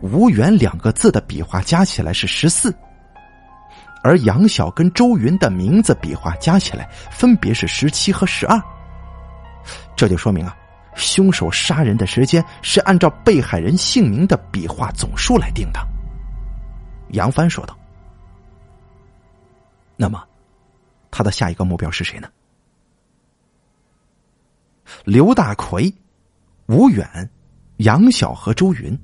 吴元两个字的笔画加起来是十四，而杨晓跟周云的名字笔画加起来分别是十七和十二。这就说明啊。凶手杀人的时间是按照被害人姓名的笔画总数来定的。杨帆说道：“那么，他的下一个目标是谁呢？”刘大奎、吴远、杨晓和周云，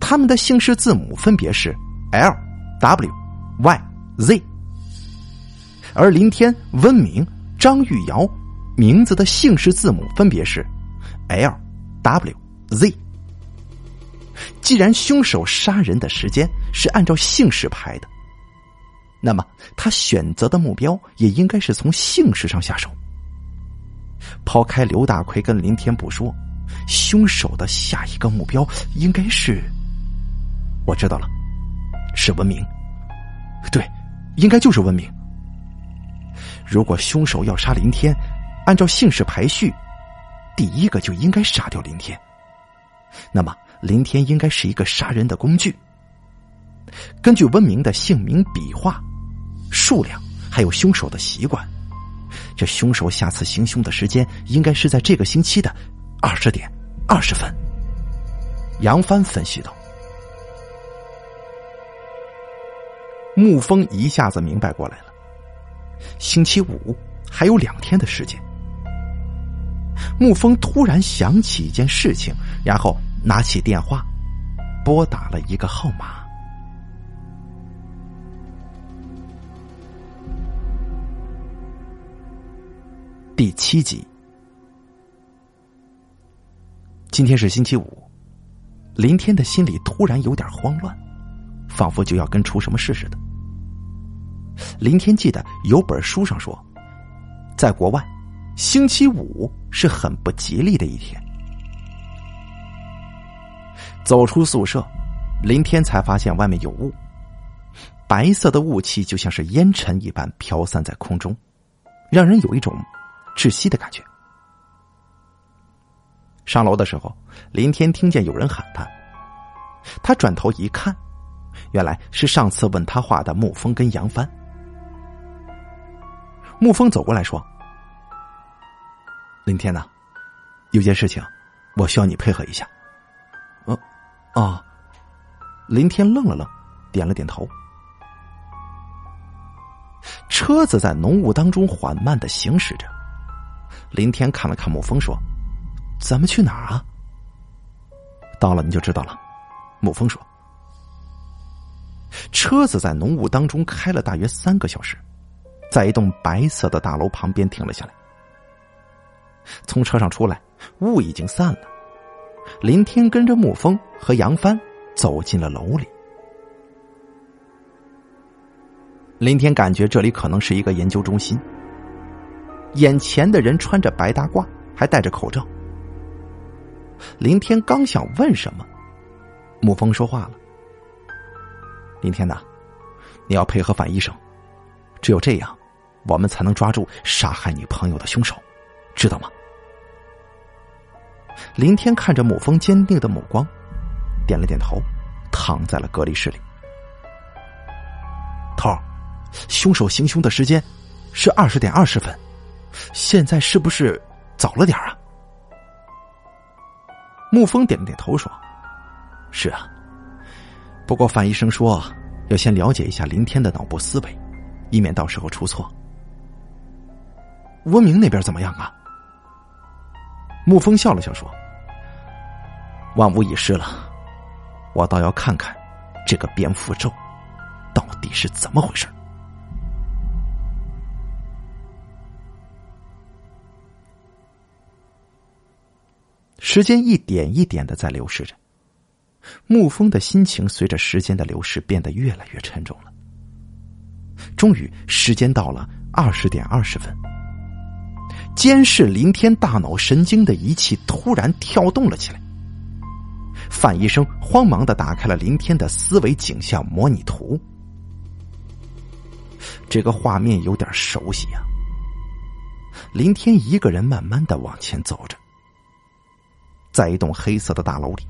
他们的姓氏字母分别是 L、W、Y、Z，而林天、温明、张玉瑶。名字的姓氏字母分别是 L、W、Z。既然凶手杀人的时间是按照姓氏排的，那么他选择的目标也应该是从姓氏上下手。抛开刘大奎跟林天不说，凶手的下一个目标应该是……我知道了，是文明。对，应该就是文明。如果凶手要杀林天，按照姓氏排序，第一个就应该杀掉林天。那么，林天应该是一个杀人的工具。根据温明的姓名、笔画、数量，还有凶手的习惯，这凶手下次行凶的时间应该是在这个星期的二十点二十分。杨帆分析道。沐风一下子明白过来了，星期五。还有两天的时间。沐风突然想起一件事情，然后拿起电话，拨打了一个号码。第七集。今天是星期五，林天的心里突然有点慌乱，仿佛就要跟出什么事似的。林天记得有本书上说，在国外，星期五是很不吉利的一天。走出宿舍，林天才发现外面有雾，白色的雾气就像是烟尘一般飘散在空中，让人有一种窒息的感觉。上楼的时候，林天听见有人喊他。他转头一看，原来是上次问他话的沐风跟杨帆。沐风走过来说：“林天呐，有件事情，我需要你配合一下。”“哦，啊。”林天愣了愣，点了点头。车子在浓雾当中缓慢的行驶着。林天看了看沐风，说。咱们去哪儿啊？到了你就知道了。沐风说：“车子在浓雾当中开了大约三个小时，在一栋白色的大楼旁边停了下来。从车上出来，雾已经散了。林天跟着沐风和杨帆走进了楼里。林天感觉这里可能是一个研究中心。眼前的人穿着白大褂，还戴着口罩。”林天刚想问什么，沐风说话了：“林天呐，你要配合范医生，只有这样，我们才能抓住杀害你朋友的凶手，知道吗？”林天看着沐风坚定的目光，点了点头，躺在了隔离室里。头儿，凶手行凶的时间是二十点二十分，现在是不是早了点啊？沐风点了点头，说：“是啊，不过范医生说要先了解一下林天的脑部思维，以免到时候出错。温明那边怎么样啊？”沐风笑了笑说：“万无一失了，我倒要看看这个蝙蝠咒到底是怎么回事。”时间一点一点的在流逝着，沐风的心情随着时间的流逝变得越来越沉重了。终于，时间到了二十点二十分，监视林天大脑神经的仪器突然跳动了起来。范医生慌忙的打开了林天的思维景象模拟图，这个画面有点熟悉呀。林天一个人慢慢的往前走着。在一栋黑色的大楼里，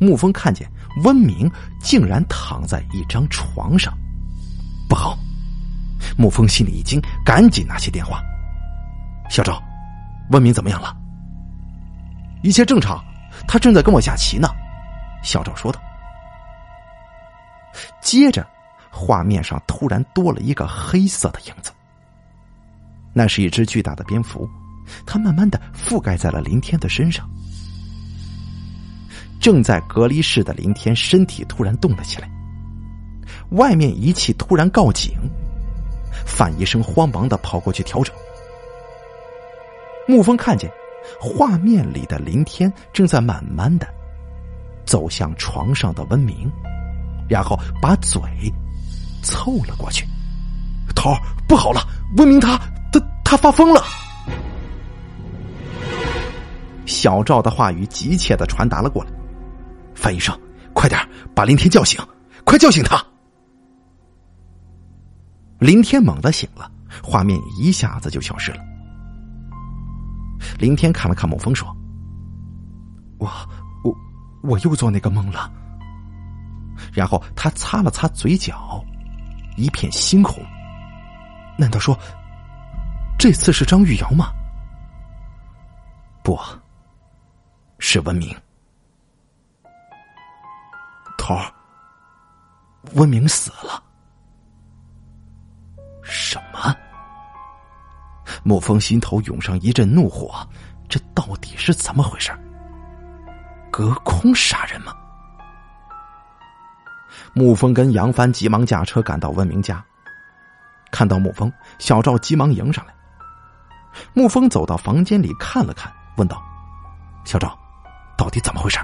沐风看见温明竟然躺在一张床上，不好！沐风心里一惊，赶紧拿起电话：“小赵，温明怎么样了？”“一切正常，他正在跟我下棋呢。”小赵说道。接着，画面上突然多了一个黑色的影子，那是一只巨大的蝙蝠，它慢慢的覆盖在了林天的身上。正在隔离室的林天身体突然动了起来，外面仪器突然告警，范医生慌忙的跑过去调整。沐风看见画面里的林天正在慢慢的走向床上的温明，然后把嘴凑了过去。头儿不好了，温明他他他发疯了！小赵的话语急切的传达了过来。范医生，快点把林天叫醒！快叫醒他！林天猛地醒了，画面一下子就消失了。林天看了看孟风，说：“我我我又做那个梦了。”然后他擦了擦嘴角，一片猩红。难道说这次是张玉瑶吗？不，是文明。头儿，温明死了。什么？沐风心头涌上一阵怒火，这到底是怎么回事？隔空杀人吗？沐风跟杨帆急忙驾车赶到温明家，看到沐风，小赵急忙迎上来。沐风走到房间里看了看，问道：“小赵，到底怎么回事？”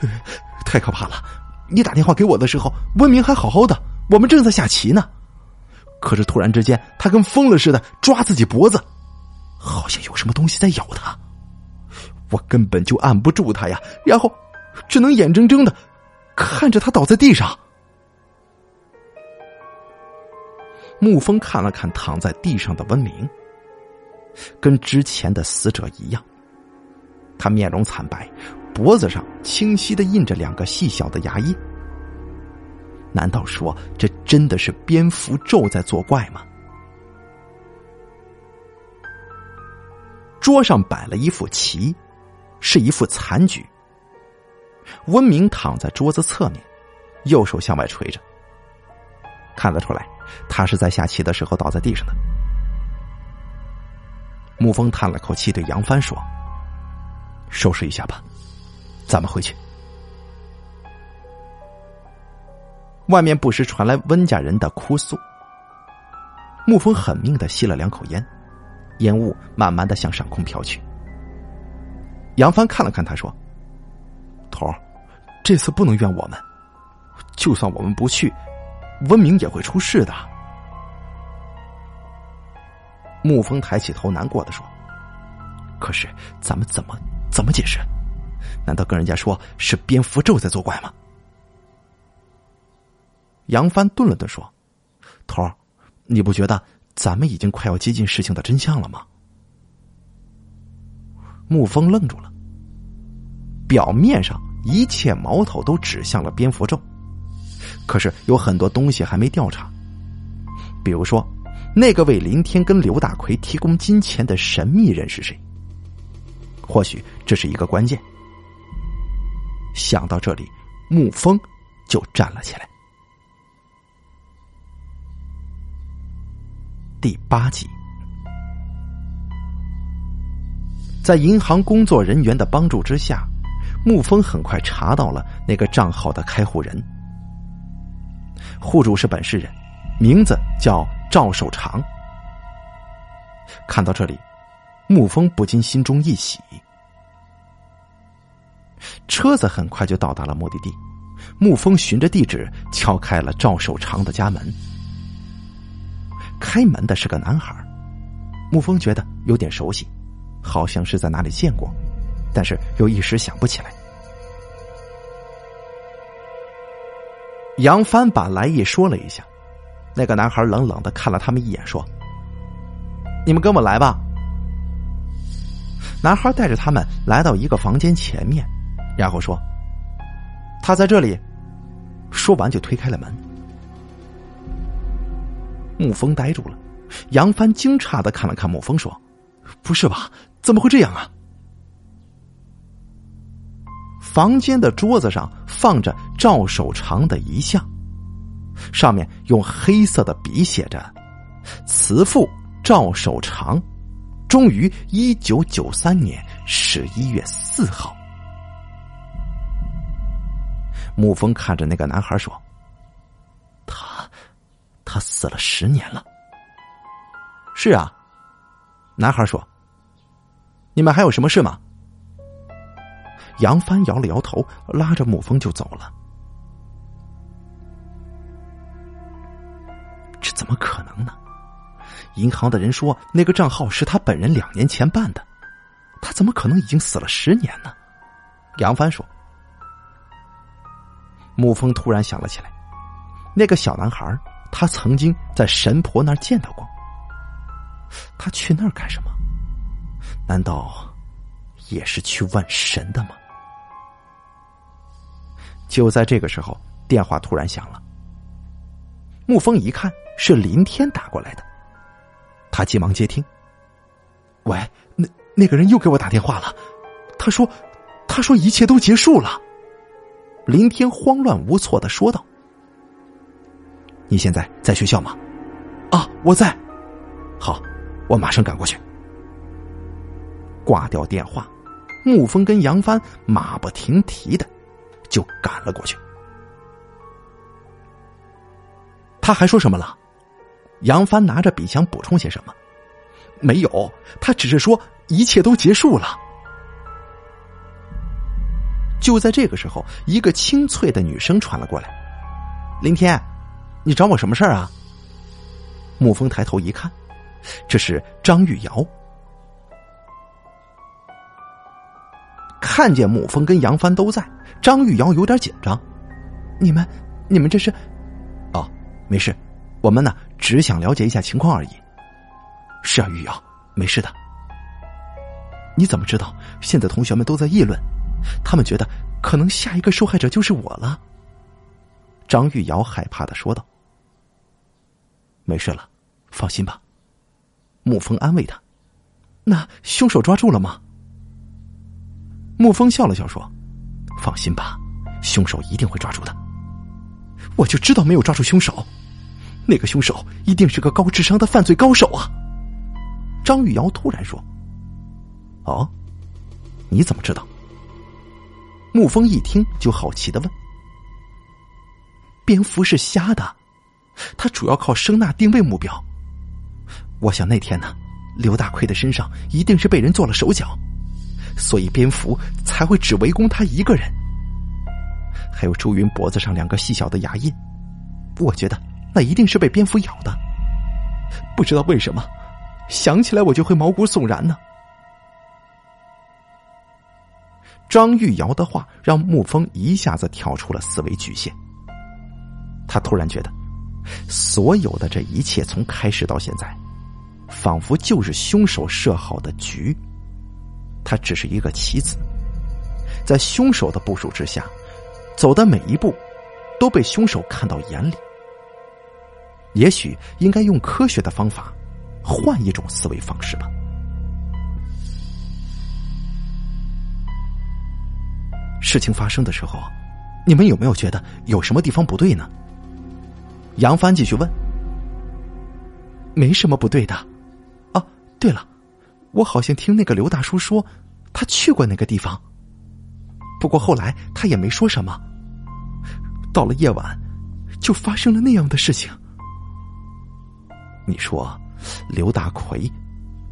太可怕了！你打电话给我的时候，温明还好好的，我们正在下棋呢。可是突然之间，他跟疯了似的抓自己脖子，好像有什么东西在咬他。我根本就按不住他呀，然后只能眼睁睁的看着他倒在地上。沐风看了看躺在地上的温明，跟之前的死者一样，他面容惨白。脖子上清晰的印着两个细小的牙印，难道说这真的是蝙蝠咒在作怪吗？桌上摆了一副棋，是一副残局。温明躺在桌子侧面，右手向外垂着，看得出来，他是在下棋的时候倒在地上的。沐风叹了口气，对杨帆说：“收拾一下吧。”咱们回去。外面不时传来温家人的哭诉。沐风狠命的吸了两口烟，烟雾慢慢的向上空飘去。杨帆看了看他，说：“头儿，这次不能怨我们，就算我们不去，温明也会出事的。”沐风抬起头，难过的说：“可是咱们怎么怎么解释？”难道跟人家说是蝙蝠咒在作怪吗？杨帆顿了顿说：“头儿，你不觉得咱们已经快要接近事情的真相了吗？”沐风愣住了。表面上一切矛头都指向了蝙蝠咒，可是有很多东西还没调查，比如说那个为林天跟刘大奎提供金钱的神秘人是谁？或许这是一个关键。想到这里，沐风就站了起来。第八集，在银行工作人员的帮助之下，沐风很快查到了那个账号的开户人。户主是本市人，名字叫赵守长。看到这里，沐风不禁心中一喜。车子很快就到达了目的地，沐风循着地址敲开了赵守长的家门。开门的是个男孩，沐风觉得有点熟悉，好像是在哪里见过，但是又一时想不起来。杨帆把来意说了一下，那个男孩冷冷的看了他们一眼，说：“你们跟我来吧。”男孩带着他们来到一个房间前面。然后说：“他在这里。”说完就推开了门。沐风呆住了，杨帆惊诧的看了看沐风，说：“不是吧？怎么会这样啊？”房间的桌子上放着赵守长的遗像，上面用黑色的笔写着：“慈父赵守长，终于一九九三年十一月四号。”沐风看着那个男孩说：“，他死了十年了。”是啊，男孩说：“你们还有什么事吗？”杨帆摇了摇头，拉着沐风就走了。这怎么可能呢？银行的人说那个账号是他本人两年前办的，他怎么可能已经死了十年呢？杨帆说。沐风突然想了起来，那个小男孩，他曾经在神婆那儿见到过。他去那儿干什么？难道也是去问神的吗？就在这个时候，电话突然响了。沐风一看是林天打过来的，他急忙接听。喂，那那个人又给我打电话了，他说，他说一切都结束了。林天慌乱无措的说道：“你现在在学校吗？”“啊，我在。”“好，我马上赶过去。”挂掉电话，沐风跟杨帆马不停蹄的就赶了过去。他还说什么了？杨帆拿着笔想补充些什么？没有，他只是说一切都结束了。就在这个时候，一个清脆的女声传了过来：“林天，你找我什么事儿啊？”沐风抬头一看，这是张玉瑶。看见沐风跟杨帆都在，张玉瑶有点紧张：“你们，你们这是？哦，没事，我们呢只想了解一下情况而已。”是啊，玉瑶，没事的。你怎么知道？现在同学们都在议论，他们觉得可能下一个受害者就是我了。张玉瑶害怕的说道：“没事了，放心吧。”沐风安慰他：“那凶手抓住了吗？”沐风笑了笑说：“放心吧，凶手一定会抓住的。我就知道没有抓住凶手，那个凶手一定是个高智商的犯罪高手啊！”张玉瑶突然说：“哦，你怎么知道？”沐风一听就好奇的问：“蝙蝠是瞎的，他主要靠声呐定位目标。我想那天呢，刘大奎的身上一定是被人做了手脚。”所以蝙蝠才会只围攻他一个人。还有朱云脖子上两个细小的牙印，我觉得那一定是被蝙蝠咬的。不知道为什么，想起来我就会毛骨悚然呢。张玉瑶的话让沐风一下子跳出了思维局限。他突然觉得，所有的这一切从开始到现在，仿佛就是凶手设好的局。他只是一个棋子，在凶手的部署之下，走的每一步都被凶手看到眼里。也许应该用科学的方法，换一种思维方式吧。事情发生的时候，你们有没有觉得有什么地方不对呢？杨帆继续问。没什么不对的。啊，对了。我好像听那个刘大叔说，他去过那个地方。不过后来他也没说什么。到了夜晚，就发生了那样的事情。你说，刘大奎，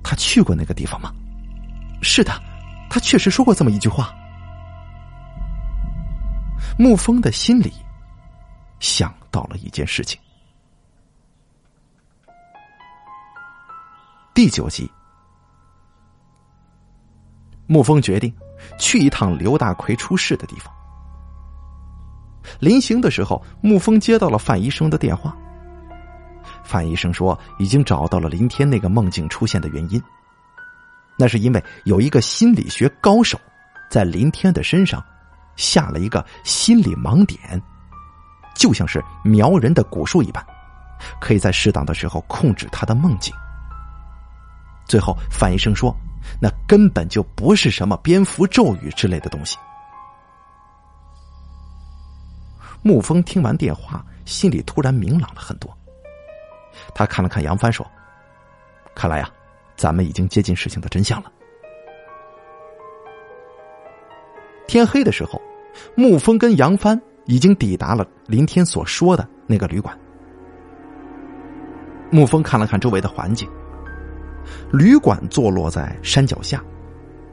他去过那个地方吗？是的，他确实说过这么一句话。沐风的心里想到了一件事情。第九集。沐风决定去一趟刘大奎出事的地方。临行的时候，沐风接到了范医生的电话。范医生说，已经找到了林天那个梦境出现的原因。那是因为有一个心理学高手在林天的身上下了一个心理盲点，就像是苗人的蛊术一般，可以在适当的时候控制他的梦境。最后，范医生说。那根本就不是什么蝙蝠咒语之类的东西。沐风听完电话，心里突然明朗了很多。他看了看杨帆，说：“看来呀，咱们已经接近事情的真相了。”天黑的时候，沐风跟杨帆已经抵达了林天所说的那个旅馆。沐风看了看周围的环境。旅馆坐落在山脚下，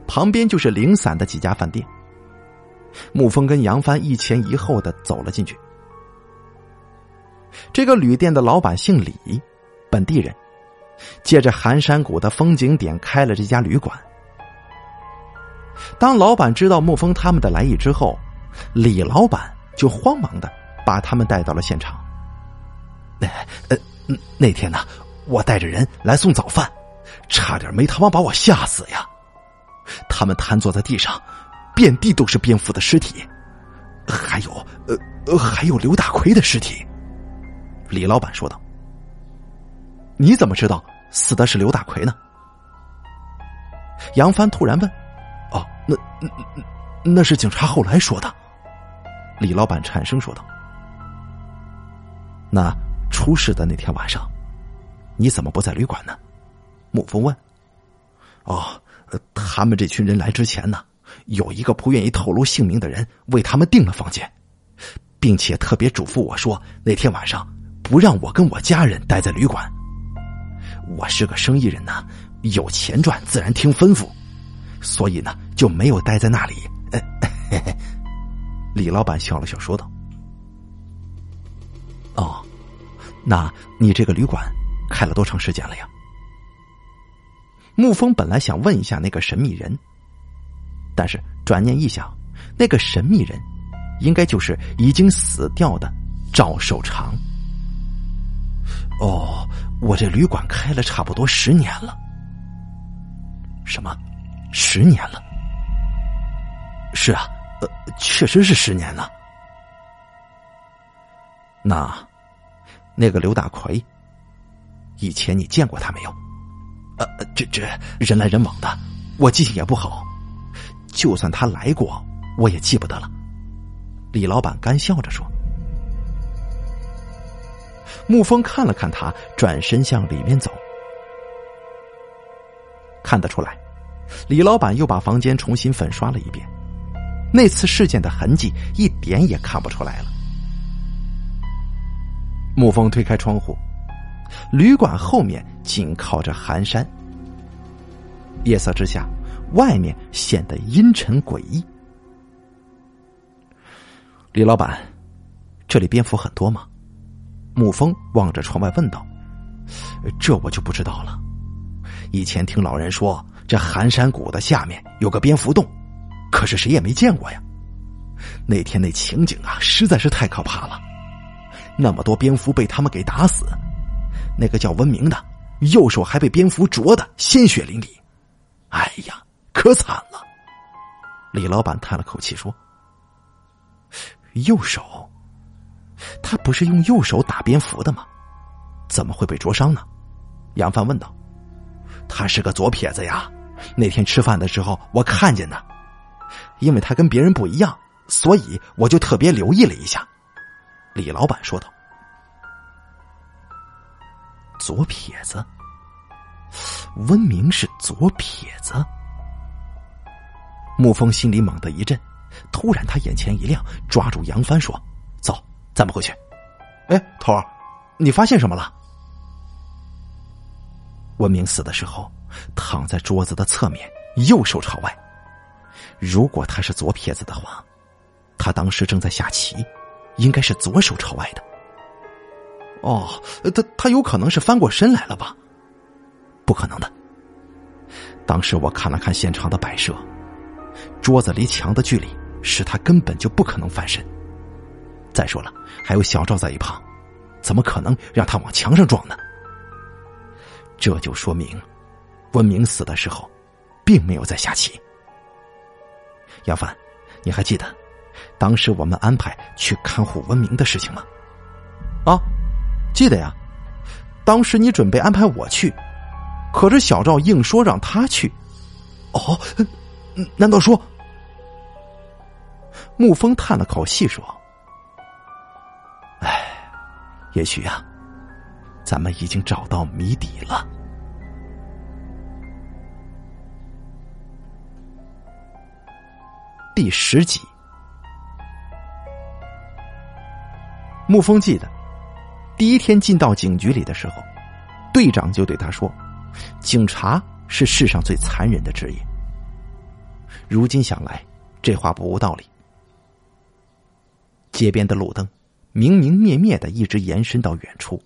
旁边就是零散的几家饭店。沐风跟杨帆一前一后的走了进去。这个旅店的老板姓李，本地人，借着寒山谷的风景点开了这家旅馆。当老板知道沐风他们的来意之后，李老板就慌忙的把他们带到了现场。那呃，那天呢，我带着人来送早饭。差点没他妈把我吓死呀！他们瘫坐在地上，遍地都是蝙蝠的尸体，还有呃呃，还有刘大奎的尸体。李老板说道：“你怎么知道死的是刘大奎呢？”杨帆突然问：“哦，那那那是警察后来说的。”李老板颤声说道：“那出事的那天晚上，你怎么不在旅馆呢？”沐风问：“哦，他们这群人来之前呢，有一个不愿意透露姓名的人为他们订了房间，并且特别嘱咐我说，那天晚上不让我跟我家人待在旅馆。我是个生意人呐，有钱赚自然听吩咐，所以呢就没有待在那里。” 李老板笑了笑说道：“哦，那你这个旅馆开了多长时间了呀？”沐风本来想问一下那个神秘人，但是转念一想，那个神秘人应该就是已经死掉的赵守长。哦，我这旅馆开了差不多十年了。什么？十年了？是啊，呃，确实是十年了。那，那个刘大奎，以前你见过他没有？呃，这这人来人往的，我记性也不好，就算他来过，我也记不得了。李老板干笑着说。沐风看了看他，转身向里面走。看得出来，李老板又把房间重新粉刷了一遍，那次事件的痕迹一点也看不出来了。沐风推开窗户。旅馆后面紧靠着寒山，夜色之下，外面显得阴沉诡异。李老板，这里蝙蝠很多吗？沐风望着窗外问道：“这我就不知道了。以前听老人说，这寒山谷的下面有个蝙蝠洞，可是谁也没见过呀。那天那情景啊，实在是太可怕了，那么多蝙蝠被他们给打死。”那个叫文明的，右手还被蝙蝠啄的鲜血淋漓，哎呀，可惨了！李老板叹了口气说：“右手，他不是用右手打蝙蝠的吗？怎么会被灼伤呢？”杨帆问道。“他是个左撇子呀，那天吃饭的时候我看见的，因为他跟别人不一样，所以我就特别留意了一下。”李老板说道。左撇子，温明是左撇子。沐风心里猛地一震，突然他眼前一亮，抓住杨帆说：“走，咱们回去。”哎，头儿，你发现什么了？温明死的时候躺在桌子的侧面，右手朝外。如果他是左撇子的话，他当时正在下棋，应该是左手朝外的。哦，他他有可能是翻过身来了吧？不可能的。当时我看了看现场的摆设，桌子离墙的距离，使他根本就不可能翻身。再说了，还有小赵在一旁，怎么可能让他往墙上撞呢？这就说明，文明死的时候，并没有在下棋。杨帆，你还记得当时我们安排去看护文明的事情吗？啊？记得呀，当时你准备安排我去，可是小赵硬说让他去。哦，难道说？沐风叹了口气说：“哎，也许呀，咱们已经找到谜底了。”第十集，沐风记得。第一天进到警局里的时候，队长就对他说：“警察是世上最残忍的职业。”如今想来，这话不无道理。街边的路灯明明灭灭的，一直延伸到远处，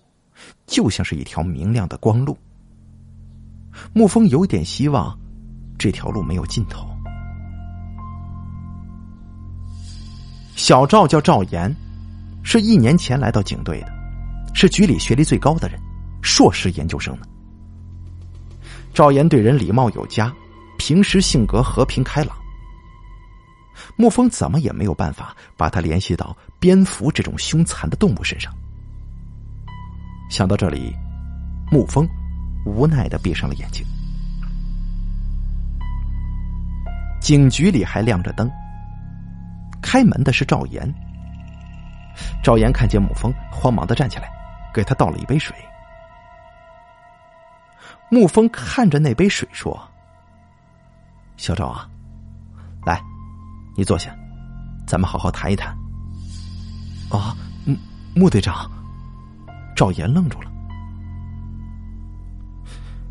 就像是一条明亮的光路。沐风有点希望，这条路没有尽头。小赵叫赵岩，是一年前来到警队的。是局里学历最高的人，硕士研究生呢。赵岩对人礼貌有加，平时性格和平开朗。沐风怎么也没有办法把他联系到蝙蝠这种凶残的动物身上。想到这里，沐风无奈的闭上了眼睛。警局里还亮着灯，开门的是赵岩。赵岩看见沐风，慌忙的站起来。给他倒了一杯水。沐风看着那杯水说：“小赵啊，来，你坐下，咱们好好谈一谈。”啊，穆穆队长，赵岩愣住了。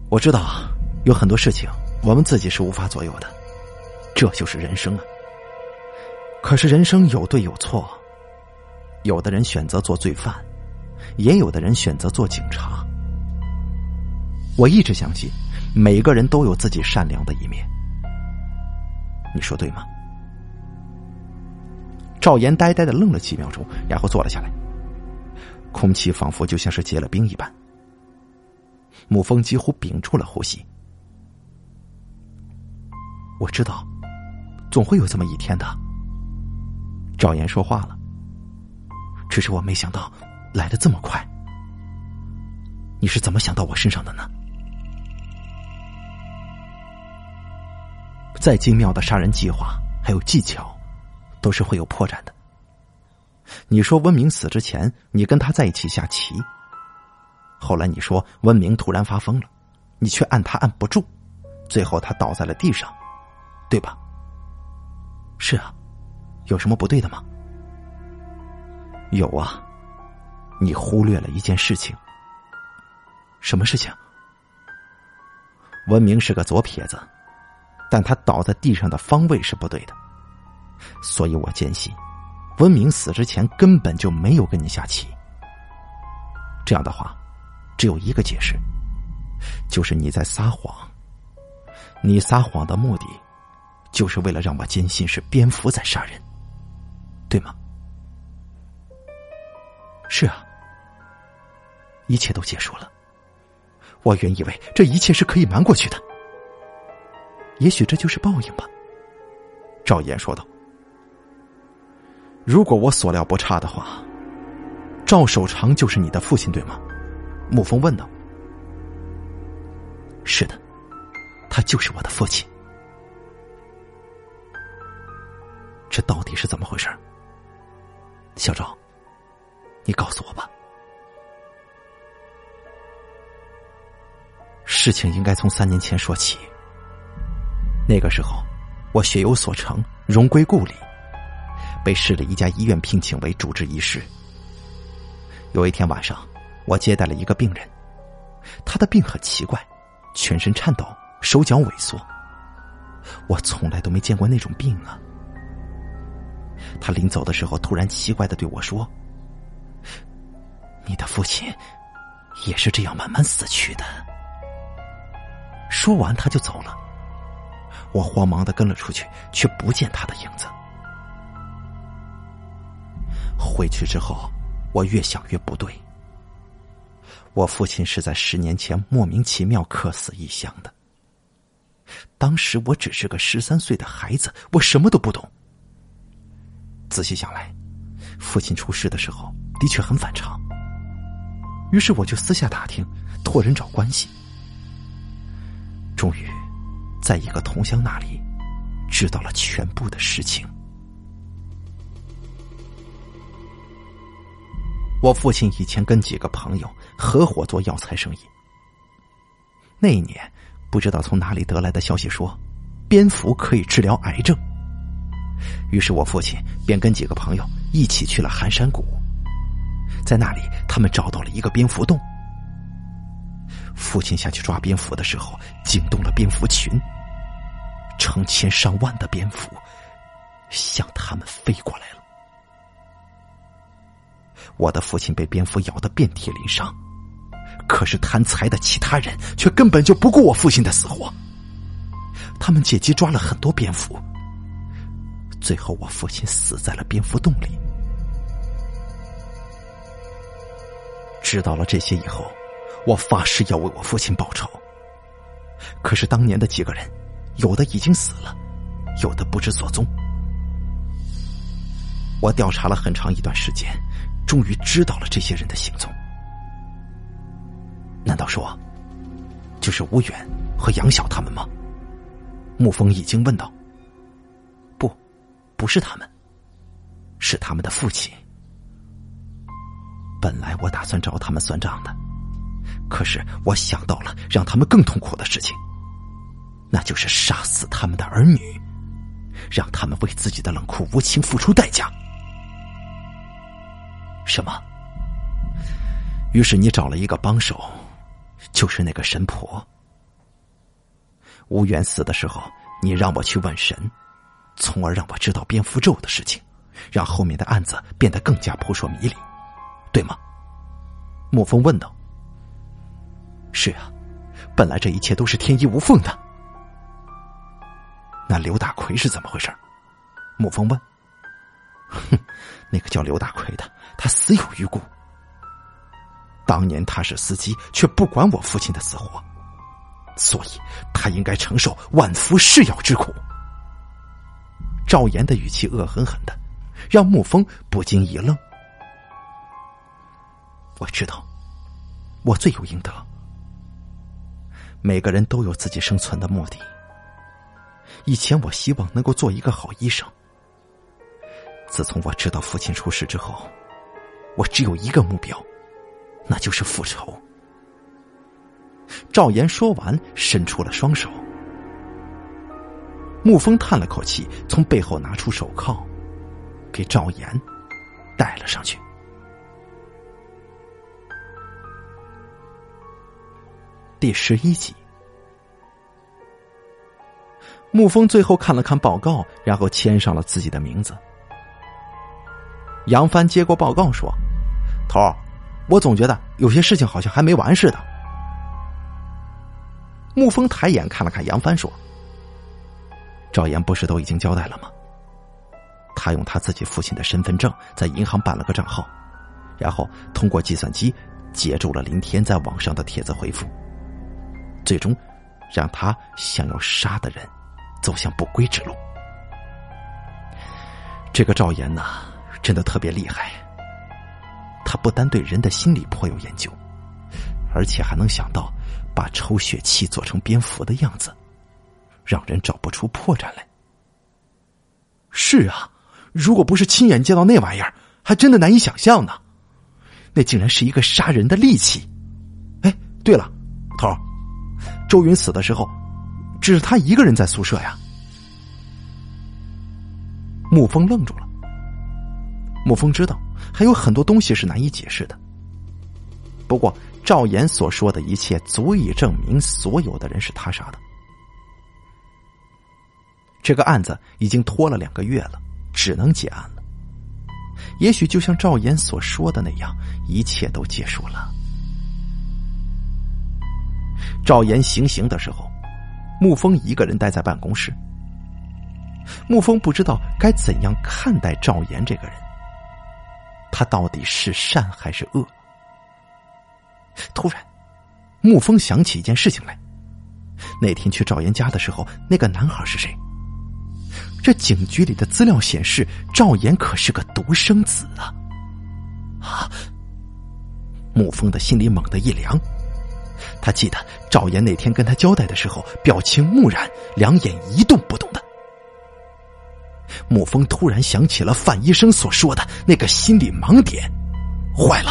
我知道有很多事情我们自己是无法左右的，这就是人生啊。可是人生有对有错，有的人选择做罪犯，也有的人选择做警察。我一直相信，每个人都有自己善良的一面。你说对吗？赵岩呆呆的愣了几秒钟，然后坐了下来。空气仿佛就像是结了冰一般。沐风几乎屏住了呼吸。我知道，总会有这么一天的。赵岩说话了，只是我没想到来的这么快。你是怎么想到我身上的呢？再精妙的杀人计划，还有技巧，都是会有破绽的。你说温明死之前，你跟他在一起下棋。后来你说温明突然发疯了，你却按他按不住，最后他倒在了地上，对吧？是啊，有什么不对的吗？有啊，你忽略了一件事情。什么事情？文明是个左撇子，但他倒在地上的方位是不对的，所以我坚信，文明死之前根本就没有跟你下棋。这样的话。只有一个解释，就是你在撒谎。你撒谎的目的，就是为了让我坚信是蝙蝠在杀人，对吗？是啊，一切都结束了。我原以为这一切是可以瞒过去的，也许这就是报应吧。赵岩说道：“如果我所料不差的话，赵守长就是你的父亲，对吗？”沐风问道：“是的，他就是我的父亲。这到底是怎么回事？小赵，你告诉我吧。事情应该从三年前说起。那个时候，我学有所成，荣归故里，被市里一家医院聘请为主治医师。有一天晚上。”我接待了一个病人，他的病很奇怪，全身颤抖，手脚萎缩。我从来都没见过那种病啊！他临走的时候，突然奇怪的对我说：“你的父亲也是这样慢慢死去的。”说完，他就走了。我慌忙的跟了出去，却不见他的影子。回去之后，我越想越不对。我父亲是在十年前莫名其妙客死异乡的。当时我只是个十三岁的孩子，我什么都不懂。仔细想来，父亲出事的时候的确很反常。于是我就私下打听，托人找关系，终于在一个同乡那里知道了全部的事情。我父亲以前跟几个朋友合伙做药材生意。那一年，不知道从哪里得来的消息说，蝙蝠可以治疗癌症。于是我父亲便跟几个朋友一起去了寒山谷，在那里，他们找到了一个蝙蝠洞。父亲下去抓蝙蝠的时候，惊动了蝙蝠群，成千上万的蝙蝠向他们飞过来了。我的父亲被蝙蝠咬得遍体鳞伤，可是贪财的其他人却根本就不顾我父亲的死活。他们借机抓了很多蝙蝠，最后我父亲死在了蝙蝠洞里。知道了这些以后，我发誓要为我父亲报仇。可是当年的几个人，有的已经死了，有的不知所踪。我调查了很长一段时间。终于知道了这些人的行踪，难道说就是吴远和杨晓他们吗？沐风已经问道。不，是他们，是他们的父亲。本来我打算找他们算账的，可是我想到了让他们更痛苦的事情，那就是杀死他们的儿女，让他们为自己的冷酷无情付出代价。什么？于是你找了一个帮手，就是那个神婆。吴元死的时候，你让我去问神，从而让我知道蝙蝠咒的事情，让后面的案子变得更加扑朔迷离，对吗？沐风问道。是啊，本来这一切都是天衣无缝的。那刘大奎是怎么回事？沐风问。哼，那个叫刘大奎的，他死有余辜。当年他是司机，却不管我父亲的死活，所以他应该承受万夫噬咬之苦。赵岩的语气恶狠狠的，让沐风不禁一愣。我知道，我罪有应得。每个人都有自己生存的目的。以前我希望能够做一个好医生。自从我知道父亲出事之后，我只有一个目标，那就是复仇。赵岩说完，伸出了双手。沐风叹了口气，从背后拿出手铐，给赵岩戴了上去。第十一集，沐风最后看了看报告，然后签上了自己的名字。杨帆接过报告说：“头儿，我总觉得有些事情好像还没完似的。”沐风抬眼看了看杨帆说：“赵岩不是都已经交代了吗？他用他自己父亲的身份证在银行办了个账号，然后通过计算机截住了林天在网上的帖子回复。”最终，让他想要杀的人走向不归之路。这个赵岩呐，真的特别厉害。他不单对人的心理颇有研究，而且还能想到把抽血器做成蝙蝠的样子，让人找不出破绽来。是啊，如果不是亲眼见到那玩意儿，还真的难以想象呢。那竟然是一个杀人的利器。哎，对了，头儿。周云死的时候，只是他一个人在宿舍呀。沐风愣住了。沐风知道还有很多东西是难以解释的。不过赵岩所说的一切足以证明所有的人是他杀的。这个案子已经拖了两个月了，只能结案了。也许就像赵岩所说的那样，一切都结束了。赵岩行刑的时候，沐风一个人待在办公室。沐风不知道该怎样看待赵岩这个人，他到底是善还是恶？突然，沐风想起一件事情来：那天去赵岩家的时候，那个男孩是谁？这警局里的资料显示，赵岩可是个独生子啊！啊！沐风的心里猛地一凉。他记得赵岩那天跟他交代的时候，表情木然，两眼一动不动的。沐风突然想起了范医生所说的那个心理盲点，坏了！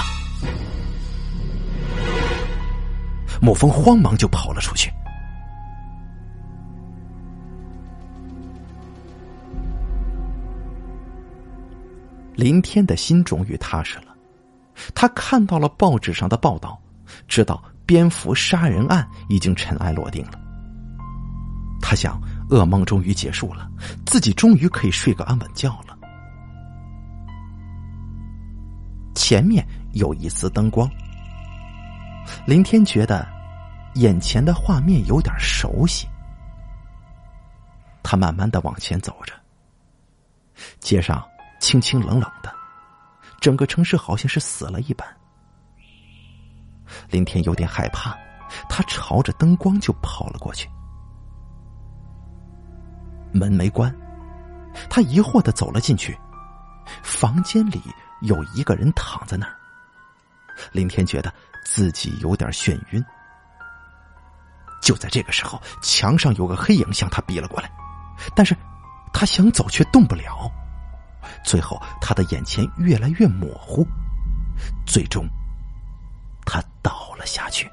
沐风慌忙就跑了出去。林天的心终于踏实了，他看到了报纸上的报道，知道。蝙蝠杀人案已经尘埃落定了，他想，噩梦终于结束了，自己终于可以睡个安稳觉了。前面有一丝灯光，林天觉得眼前的画面有点熟悉。他慢慢的往前走着，街上清清冷冷的，整个城市好像是死了一般。林天有点害怕，他朝着灯光就跑了过去。门没关，他疑惑的走了进去，房间里有一个人躺在那儿。林天觉得自己有点眩晕。就在这个时候，墙上有个黑影向他逼了过来，但是他想走却动不了。最后他的眼前越来越模糊最终他倒了下去。